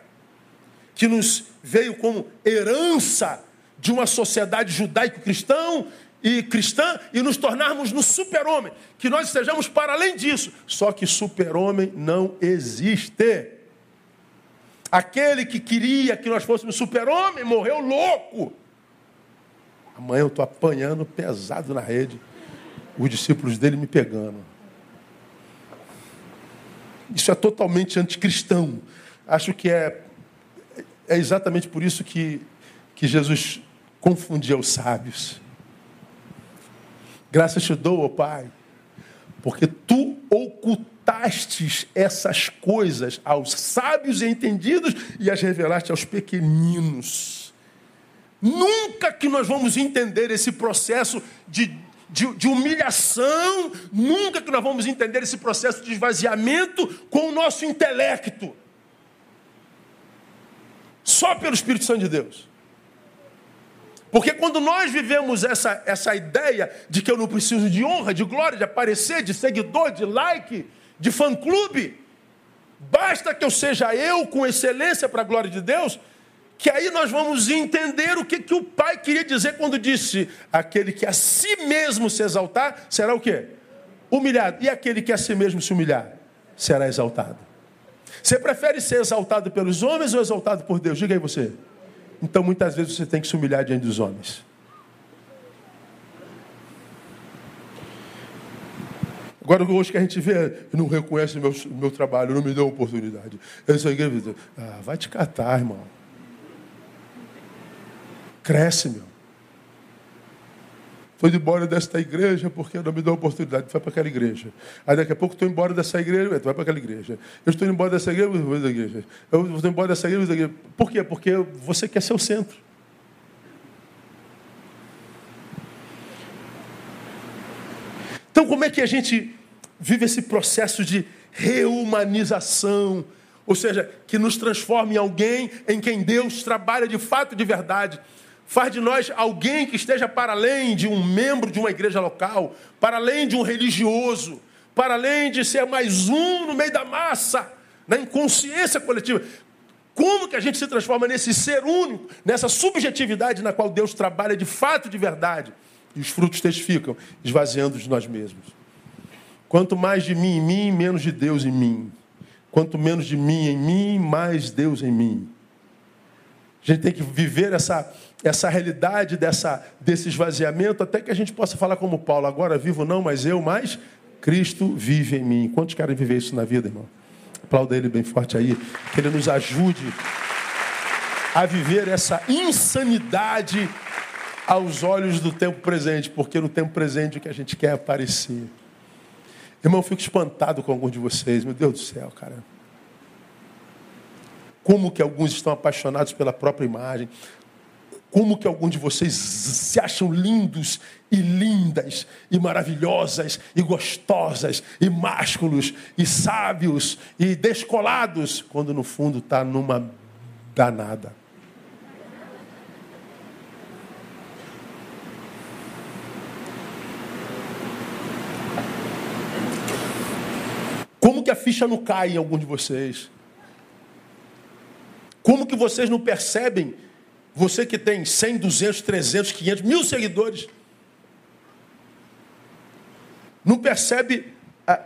que nos veio como herança de uma sociedade judaico-cristão e cristã e nos tornarmos no super-homem, que nós estejamos para além disso. Só que super-homem não existe. Aquele que queria que nós fôssemos super-homem morreu louco. Amanhã eu estou apanhando pesado na rede, os discípulos dele me pegando. Isso é totalmente anticristão. Acho que é, é exatamente por isso que, que Jesus confundia os sábios. Graças te dou, ó Pai, porque tu ocultastes essas coisas aos sábios e entendidos e as revelaste aos pequeninos. Nunca que nós vamos entender esse processo de, de, de, humilhação, nunca que nós vamos entender esse processo de esvaziamento com o nosso intelecto. Só pelo Espírito Santo de Deus. Porque quando nós vivemos essa, essa ideia de que eu não preciso de honra, de glória, de aparecer, de seguidor, de like, de fã-clube, basta que eu seja eu com excelência para a glória de Deus, que aí nós vamos entender o que, que o pai queria dizer quando disse: aquele que a si mesmo se exaltar, será o quê? Humilhado. E aquele que a si mesmo se humilhar, será exaltado. Você prefere ser exaltado pelos homens ou exaltado por Deus? Diga aí você. Então muitas vezes você tem que se humilhar diante dos homens. Agora, hoje que a gente vê, não reconhece meu, meu trabalho, não me deu oportunidade. Essa igreja, ah, vai te catar, irmão. Cresce, meu. Estou indo embora desta igreja porque não me deu oportunidade. Vai para aquela igreja. Aí daqui a pouco estou embora dessa igreja, vai para aquela igreja. Eu estou indo embora dessa igreja, vou para igreja. Eu estou embora dessa igreja, igreja. Por quê? Porque você quer ser o centro. Então, como é que a gente vive esse processo de reumanização? Ou seja, que nos transforma em alguém em quem Deus trabalha de fato, de verdade. Faz de nós alguém que esteja para além de um membro de uma igreja local, para além de um religioso, para além de ser mais um no meio da massa, na inconsciência coletiva. Como que a gente se transforma nesse ser único, nessa subjetividade na qual Deus trabalha de fato, de verdade? E os frutos testificam, esvaziando de nós mesmos. Quanto mais de mim em mim, menos de Deus em mim. Quanto menos de mim em mim, mais Deus em mim. A gente tem que viver essa, essa realidade dessa, desse esvaziamento até que a gente possa falar como Paulo, agora vivo não, mas eu, mas Cristo vive em mim. Quantos querem viver isso na vida, irmão? Aplauda ele bem forte aí, que ele nos ajude a viver essa insanidade aos olhos do tempo presente, porque no tempo presente o que a gente quer é aparecer. Irmão, eu fico espantado com alguns de vocês, meu Deus do céu, cara. Como que alguns estão apaixonados pela própria imagem. Como que alguns de vocês se acham lindos e lindas e maravilhosas e gostosas e másculos e sábios e descolados, quando no fundo está numa danada. Como que a ficha não cai em algum de vocês? Como que vocês não percebem, você que tem 100, 200, 300, 500, mil seguidores, não percebe a,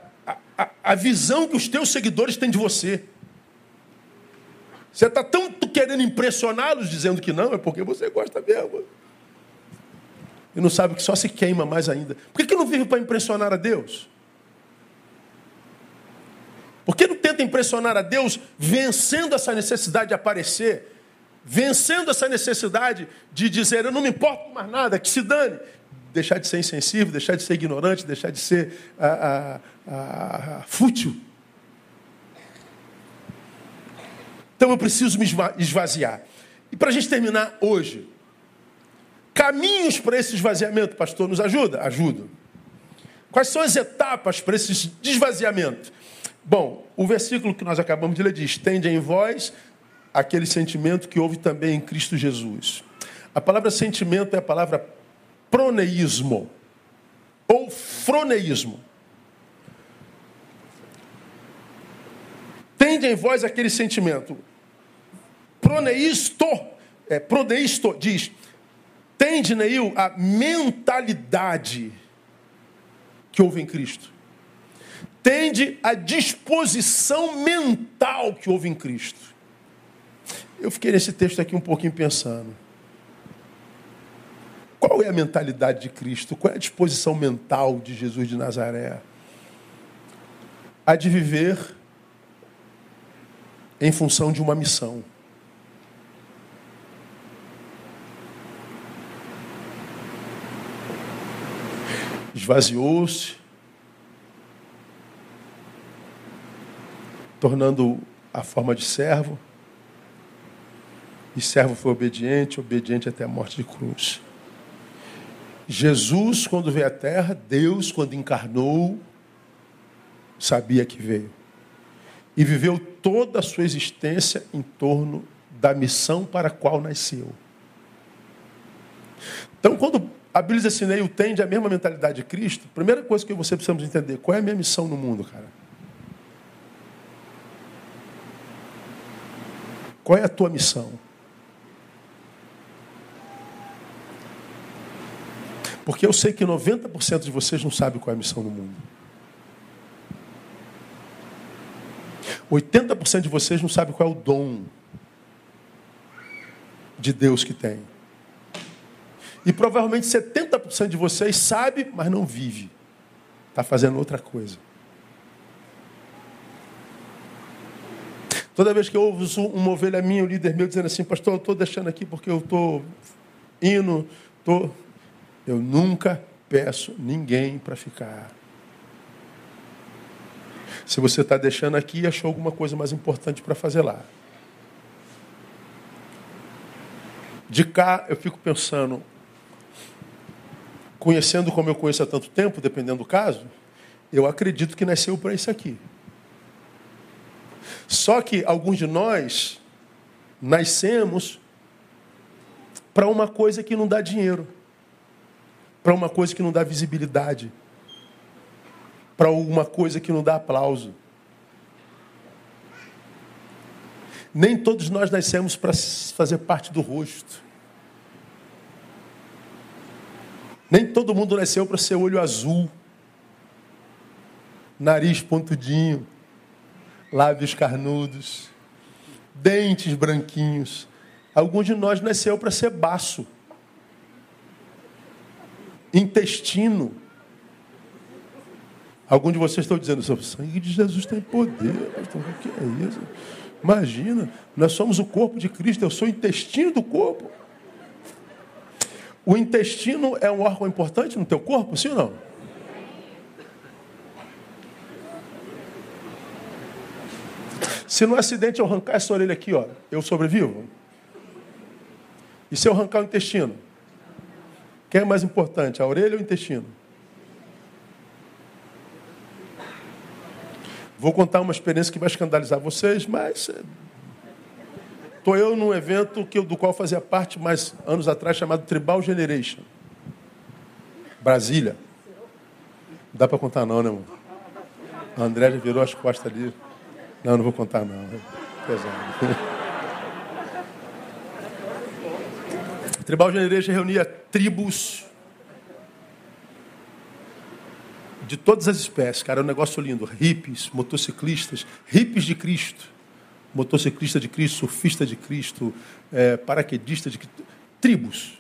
a, a visão que os teus seguidores têm de você? Você está tanto querendo impressioná-los, dizendo que não, é porque você gosta mesmo. E não sabe que só se queima mais ainda. Por que, que não vive para impressionar a Deus? Por que não tenta impressionar a Deus vencendo essa necessidade de aparecer? Vencendo essa necessidade de dizer, eu não me importo mais nada, que se dane. Deixar de ser insensível, deixar de ser ignorante, deixar de ser ah, ah, ah, fútil. Então eu preciso me esvaziar. E para a gente terminar hoje, caminhos para esse esvaziamento, pastor, nos ajuda? Ajuda. Quais são as etapas para esse desvaziamento? Bom, o versículo que nós acabamos de ler diz: Tende em vós aquele sentimento que houve também em Cristo Jesus. A palavra sentimento é a palavra proneísmo ou froneísmo. Tende em vós aquele sentimento. Proneisto, é, proneisto diz, tende, Neil, a mentalidade que houve em Cristo tende a disposição mental que houve em Cristo. Eu fiquei nesse texto aqui um pouquinho pensando. Qual é a mentalidade de Cristo? Qual é a disposição mental de Jesus de Nazaré? A de viver em função de uma missão. Esvaziou-se, tornando a forma de servo. E servo foi obediente, obediente até a morte de cruz. Jesus, quando veio à terra, Deus, quando encarnou, sabia que veio. E viveu toda a sua existência em torno da missão para a qual nasceu. Então, quando a Bíblia diz assim, Neil, tende a mesma mentalidade de Cristo, primeira coisa que você precisamos entender, qual é a minha missão no mundo, cara? Qual é a tua missão? Porque eu sei que 90% de vocês não sabem qual é a missão no mundo. 80% de vocês não sabem qual é o dom de Deus que tem. E provavelmente 70% de vocês sabe, mas não vive. está fazendo outra coisa. Toda vez que eu ouço uma ovelha minha, o um líder meu dizendo assim, pastor, eu estou deixando aqui porque eu estou indo, tô... eu nunca peço ninguém para ficar. Se você está deixando aqui, achou alguma coisa mais importante para fazer lá. De cá, eu fico pensando, conhecendo como eu conheço há tanto tempo, dependendo do caso, eu acredito que nasceu para isso aqui. Só que alguns de nós nascemos para uma coisa que não dá dinheiro, para uma coisa que não dá visibilidade, para uma coisa que não dá aplauso. Nem todos nós nascemos para fazer parte do rosto. Nem todo mundo nasceu para ser olho azul, nariz pontudinho, lábios carnudos, dentes branquinhos. Alguns de nós nasceu para ser baço, intestino. Alguns de vocês estão dizendo, o sangue de Jesus tem poder. O que é isso? Imagina, nós somos o corpo de Cristo, eu sou o intestino do corpo. O intestino é um órgão importante no teu corpo, sim ou não? Se no acidente eu arrancar essa orelha aqui, ó, eu sobrevivo? E se eu arrancar o intestino? Quem é mais importante, a orelha ou o intestino? Vou contar uma experiência que vai escandalizar vocês, mas Estou eu num evento que, do qual fazia parte mais anos atrás, chamado Tribal Generation. Brasília. Não dá para contar não, né, irmão? A André já virou as costas ali. Não, não vou contar não. É pesado. Tribal Generation reunia tribos de todas as espécies, cara, é um negócio lindo. Hippies, motociclistas, hippies de Cristo motociclista de Cristo, surfista de Cristo, é, paraquedista de Cristo, tribos.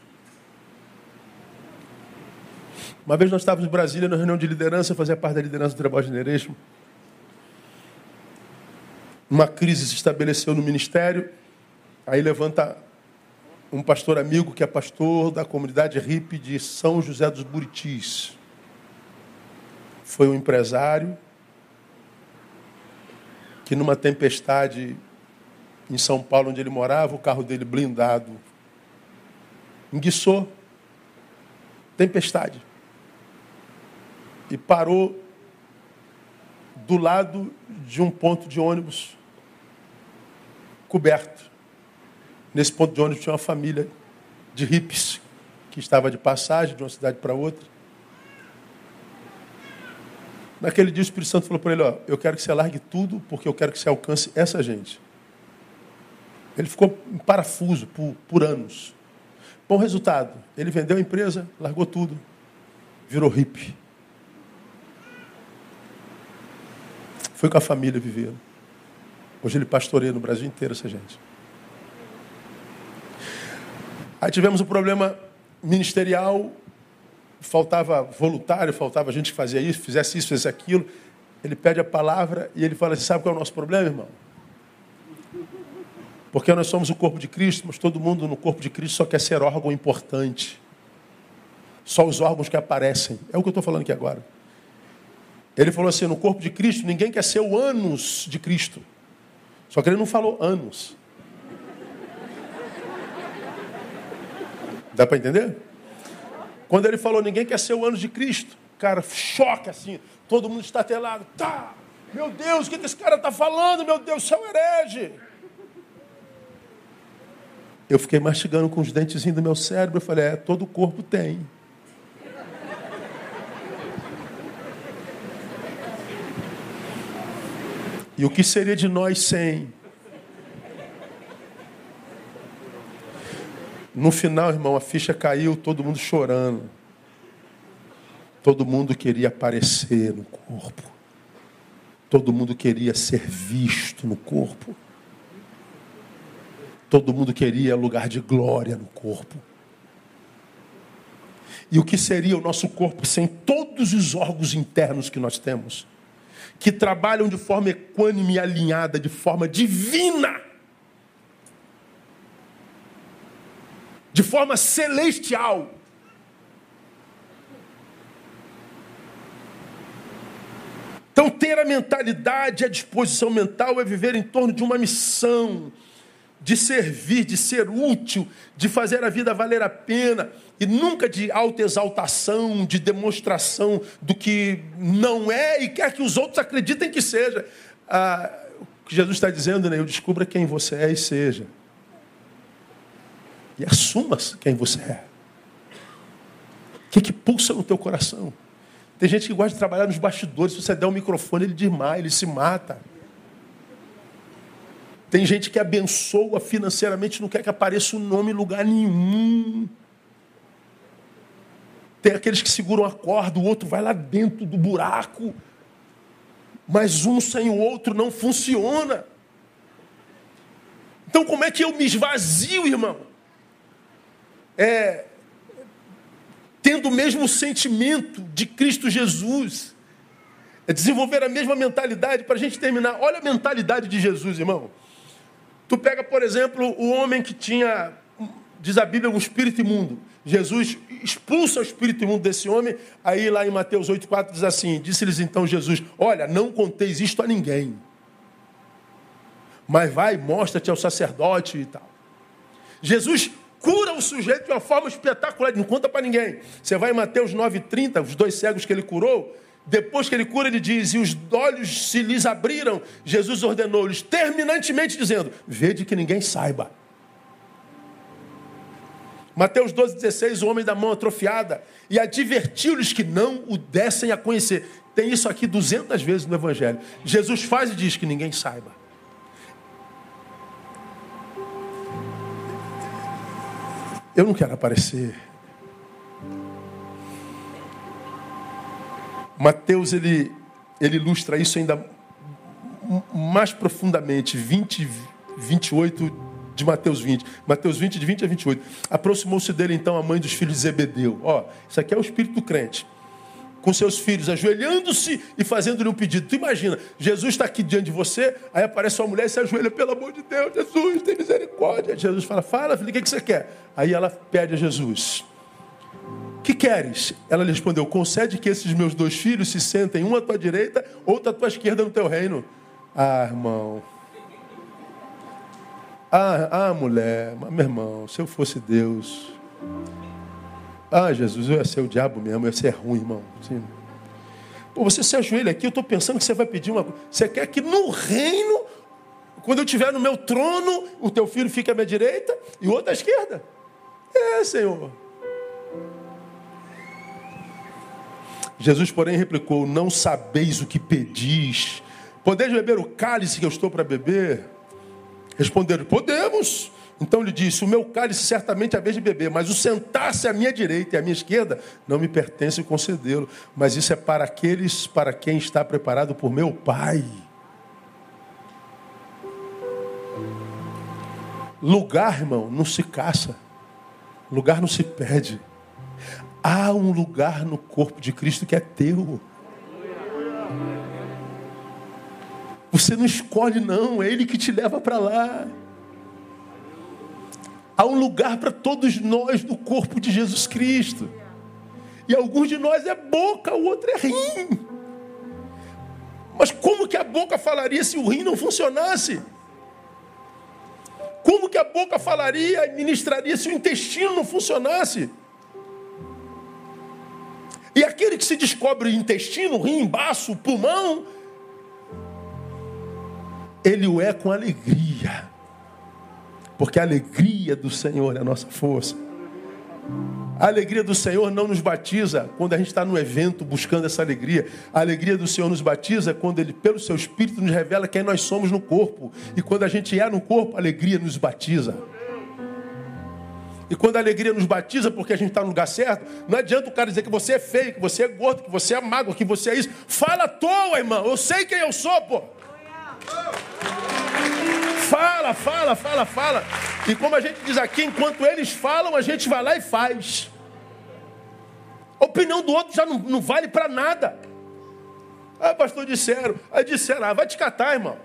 Uma vez nós estávamos em Brasília, na reunião de liderança, fazia parte da liderança do Trabalho Generation. Uma crise se estabeleceu no ministério, aí levanta um pastor amigo que é pastor da comunidade hippie de São José dos Buritis. Foi um empresário que numa tempestade em São Paulo, onde ele morava, o carro dele blindado enguiçou. Tempestade. E parou do lado de um ponto de ônibus coberto. Nesse ponto de ônibus tinha uma família de hippies que estava de passagem de uma cidade para outra. Naquele dia o Espírito Santo falou para ele, ó, eu quero que você largue tudo, porque eu quero que você alcance essa gente. Ele ficou em parafuso por, por anos. Bom resultado, ele vendeu a empresa, largou tudo, virou hippie. Foi com a família viver. Hoje ele pastoreia no Brasil inteiro essa gente. Aí tivemos um problema ministerial faltava voluntário, faltava gente que fazia isso, fizesse isso, fizesse aquilo. Ele pede a palavra e ele fala assim: sabe qual é o nosso problema, irmão? Porque nós somos o corpo de Cristo, mas todo mundo no corpo de Cristo só quer ser órgão importante. Só os órgãos que aparecem. É o que eu estou falando aqui agora. Ele falou assim: no corpo de Cristo, ninguém quer ser o ânus de Cristo. Só que ele não falou anos. Dá para entender? Quando ele falou, ninguém quer ser o ano de Cristo, cara, choque assim, todo mundo está telado. Tá, meu Deus, o que, esse cara está falando? Meu Deus, um herege. Eu fiquei mastigando com os dentezinhos do meu cérebro. Eu falei, é, todo corpo tem. E o que seria de nós sem? No final, irmão, a ficha caiu, todo mundo chorando. Todo mundo queria aparecer no corpo. Todo mundo queria ser visto no corpo. Todo mundo queria lugar de glória no corpo. E o que seria o nosso corpo sem todos os órgãos internos que nós temos? Que trabalham de forma equânime e alinhada, de forma divina. De forma celestial. Então, ter a mentalidade, a disposição mental é viver em torno de uma missão, de servir, de ser útil, de fazer a vida valer a pena, e nunca de autoexaltação, de demonstração do que não é e quer que os outros acreditem que seja. Ah, o que Jesus está dizendo, né? Eu descubra quem você é e seja. E assuma quem você é. O que, que pulsa no teu coração? Tem gente que gosta de trabalhar nos bastidores. Se você der um microfone, ele desmaia, ele se mata. Tem gente que abençoa financeiramente, não quer que apareça o um nome em lugar nenhum. Tem aqueles que seguram a corda, o outro vai lá dentro do buraco. Mas um sem o outro não funciona. Então, como é que eu me esvazio, irmão? É, tendo o mesmo sentimento de Cristo Jesus. É desenvolver a mesma mentalidade para a gente terminar. Olha a mentalidade de Jesus, irmão. Tu pega, por exemplo, o homem que tinha, diz a Bíblia, um espírito imundo. Jesus expulsa o espírito imundo desse homem. Aí lá em Mateus 8,4 diz assim: Disse-lhes então Jesus: Olha, não conteis isto a ninguém. Mas vai, mostra-te ao sacerdote e tal. Jesus cura o sujeito de uma forma espetacular, não conta para ninguém. Você vai em Mateus 9,30, os dois cegos que ele curou, depois que ele cura, ele diz: E os olhos se lhes abriram, Jesus ordenou-lhes terminantemente, dizendo: Vede que ninguém saiba. Mateus 12,16, o homem da mão atrofiada, e advertiu-lhes que não o dessem a conhecer. Tem isso aqui 200 vezes no Evangelho. Jesus faz e diz que ninguém saiba. Eu não quero aparecer. Mateus ele, ele ilustra isso ainda mais profundamente, 20, 28 de Mateus 20. Mateus 20, de 20 a 28. Aproximou-se dele então a mãe dos filhos de Zebedeu. Ó, isso aqui é o espírito crente. Com seus filhos, ajoelhando-se e fazendo-lhe um pedido. Tu imagina, Jesus está aqui diante de você, aí aparece uma mulher e se ajoelha, pelo amor de Deus, Jesus, tem misericórdia. Jesus fala, fala, filho, o que, que você quer? Aí ela pede a Jesus. Que queres? Ela lhe respondeu: Concede que esses meus dois filhos se sentem, um à tua direita, outro à tua esquerda no teu reino. Ah, irmão. Ah, ah, mulher, mas, meu irmão, se eu fosse Deus. Ah, Jesus, eu ia ser o diabo mesmo, eu ia ser ruim, irmão. Sim. Pô, você se ajoelha aqui, eu estou pensando que você vai pedir uma coisa. Você quer que no reino, quando eu estiver no meu trono, o teu filho fique à minha direita e o outro à esquerda? É, Senhor. Jesus, porém, replicou: Não sabeis o que pedis. Podeis beber o cálice que eu estou para beber? Responderam: Podemos. Então lhe disse: O meu cálice certamente é a vez de beber, mas o sentar-se à minha direita e à minha esquerda não me pertence concedê-lo. Mas isso é para aqueles para quem está preparado por meu Pai. Lugar, irmão, não se caça. Lugar não se pede. Há um lugar no corpo de Cristo que é teu. Você não escolhe, não, é Ele que te leva para lá. Há um lugar para todos nós no corpo de Jesus Cristo. E alguns de nós é boca, o outro é rim. Mas como que a boca falaria se o rim não funcionasse? Como que a boca falaria e ministraria se o intestino não funcionasse? E aquele que se descobre o intestino, o rim, baço, pulmão, ele o é com alegria. Porque a alegria do Senhor é a nossa força. A alegria do Senhor não nos batiza quando a gente está no evento buscando essa alegria. A alegria do Senhor nos batiza quando Ele, pelo Seu Espírito, nos revela quem nós somos no corpo. E quando a gente é no corpo, a alegria nos batiza. E quando a alegria nos batiza porque a gente está no lugar certo, não adianta o cara dizer que você é feio, que você é gordo, que você é magro, que você é isso. Fala à toa, irmão. Eu sei quem eu sou, pô. Fala, fala, fala, fala. E como a gente diz aqui, enquanto eles falam, a gente vai lá e faz. A opinião do outro já não, não vale para nada. Ah, pastor, disseram. Aí disseram, ah, vai te catar, irmão.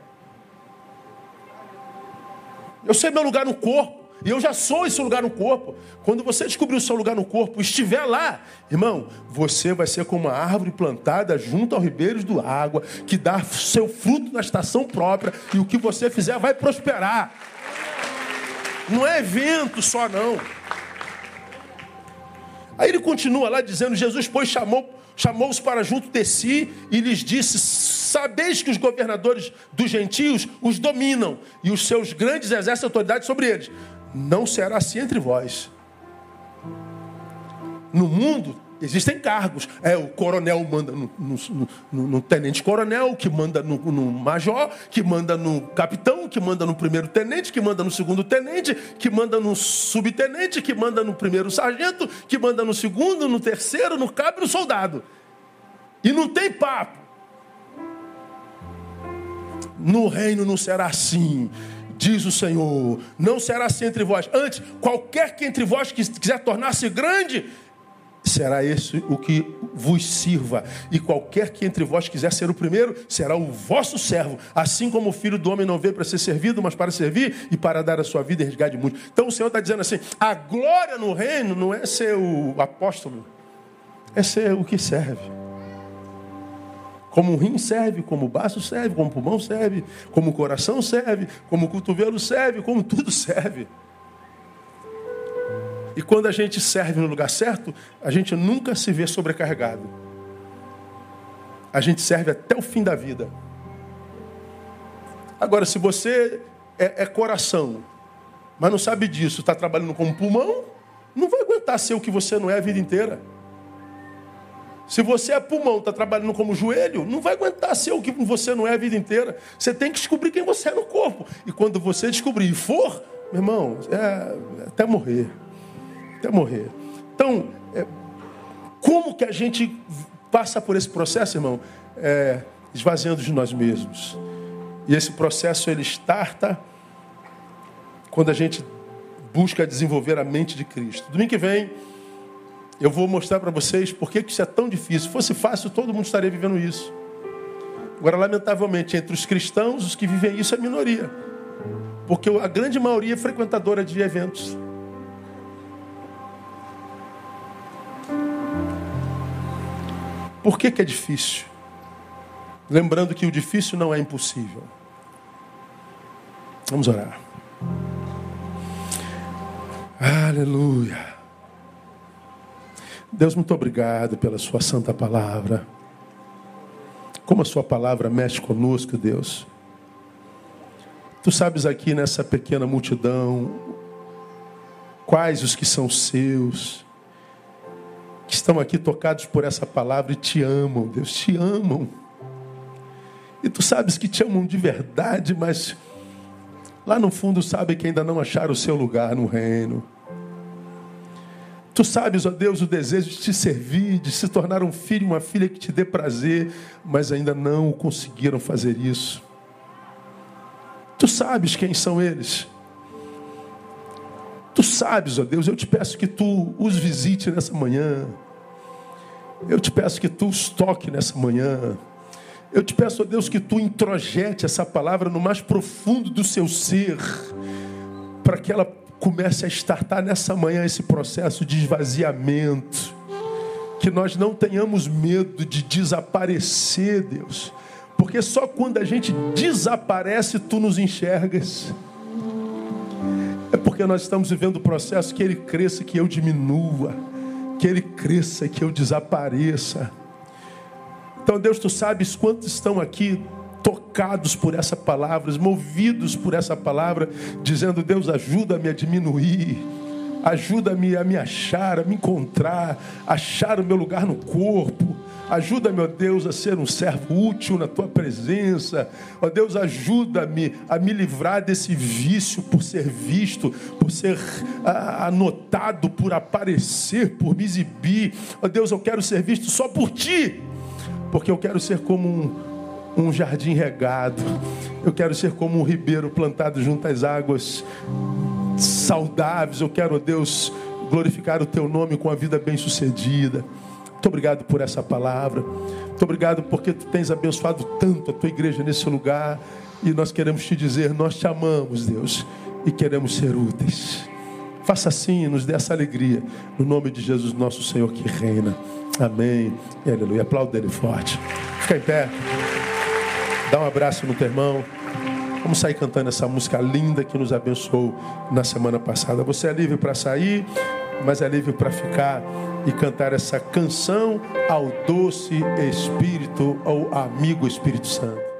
Eu sei meu lugar no corpo. E eu já sou esse lugar no corpo. Quando você descobrir o seu lugar no corpo, estiver lá, irmão, você vai ser como uma árvore plantada junto aos ribeiros do água, que dá seu fruto na estação própria, e o que você fizer vai prosperar. Não é evento só, não. Aí ele continua lá dizendo: Jesus, pois, chamou chamou-os para junto de si e lhes disse: Sabeis que os governadores dos gentios os dominam e os seus grandes exercem autoridade sobre eles. Não será assim entre vós. No mundo existem cargos. É, o coronel manda no, no, no, no tenente-coronel, que manda no, major, que manda no capitão, que manda no primeiro tenente, que manda no segundo tenente, que manda no subtenente, que manda no primeiro sargento, que manda no segundo, no terceiro, no cabo e no soldado. E não tem papo. No reino não será assim diz o Senhor. Não será assim entre vós. Antes, qualquer que entre vós quiser tornar-se grande, será esse o que vos sirva. E qualquer que entre vós quiser ser o primeiro, será o vosso servo. Assim como o filho do homem não veio para ser servido, mas para servir e para dar a sua vida em resgate de muitos. Então o Senhor está dizendo assim: a glória no reino não é ser o apóstolo, é ser o que serve. Como o rim serve, como o baço serve, como o pulmão serve, como o coração serve, como o cotovelo serve, como tudo serve. E quando a gente serve no lugar certo, a gente nunca se vê sobrecarregado. A gente serve até o fim da vida. Agora, se você é, é coração, mas não sabe disso, está trabalhando como pulmão, não vai aguentar ser o que você não é a vida inteira. Se você é pulmão, está trabalhando como joelho, não vai aguentar ser o que você não é a vida inteira. Você tem que descobrir quem você é no corpo. E quando você descobrir e for, meu irmão, é, até morrer. Até morrer. Então, é, como que a gente passa por esse processo, irmão? É, esvaziando de nós mesmos. E esse processo ele starta quando a gente busca desenvolver a mente de Cristo. Domingo que vem eu vou mostrar para vocês por que isso é tão difícil. Se fosse fácil, todo mundo estaria vivendo isso. Agora, lamentavelmente, entre os cristãos, os que vivem isso é minoria. Porque a grande maioria é frequentadora de eventos. Por que, que é difícil? Lembrando que o difícil não é impossível. Vamos orar. Aleluia. Deus, muito obrigado pela Sua santa palavra. Como a Sua palavra mexe conosco, Deus. Tu sabes aqui nessa pequena multidão quais os que são seus, que estão aqui tocados por essa palavra e te amam, Deus, te amam. E tu sabes que te amam de verdade, mas lá no fundo sabem que ainda não acharam o seu lugar no reino. Tu sabes, ó Deus, o desejo de te servir, de se tornar um filho, uma filha que te dê prazer, mas ainda não conseguiram fazer isso. Tu sabes quem são eles. Tu sabes, ó Deus, eu te peço que tu os visite nessa manhã. Eu te peço que tu os toque nessa manhã. Eu te peço, ó Deus, que tu introjete essa palavra no mais profundo do seu ser, para que ela comece a estartar nessa manhã esse processo de esvaziamento. Que nós não tenhamos medo de desaparecer, Deus. Porque só quando a gente desaparece, tu nos enxergas. É porque nós estamos vivendo o processo que ele cresça, que eu diminua. Que ele cresça, que eu desapareça. Então, Deus, tu sabes quantos estão aqui tocados por essa palavra, movidos por essa palavra, dizendo: Deus, ajuda-me a diminuir, ajuda-me a me achar, a me encontrar, achar o meu lugar no corpo. Ajuda-me, ó Deus, a ser um servo útil na tua presença. Ó Deus, ajuda-me a me livrar desse vício por ser visto, por ser anotado, por aparecer, por me exibir. Ó Deus, eu quero ser visto só por ti, porque eu quero ser como um um jardim regado. Eu quero ser como um ribeiro plantado junto às águas saudáveis. Eu quero, Deus, glorificar o teu nome com a vida bem-sucedida. Muito obrigado por essa palavra. Muito obrigado porque tu tens abençoado tanto a tua igreja nesse lugar. E nós queremos te dizer: nós te amamos, Deus, e queremos ser úteis. Faça assim, nos dê essa alegria. No nome de Jesus, nosso Senhor que reina. Amém. E aleluia. Aplauda ele forte. Fica em pé. Dá um abraço no teu irmão. Vamos sair cantando essa música linda que nos abençoou na semana passada. Você é livre para sair, mas é livre para ficar e cantar essa canção ao doce Espírito, ao amigo Espírito Santo.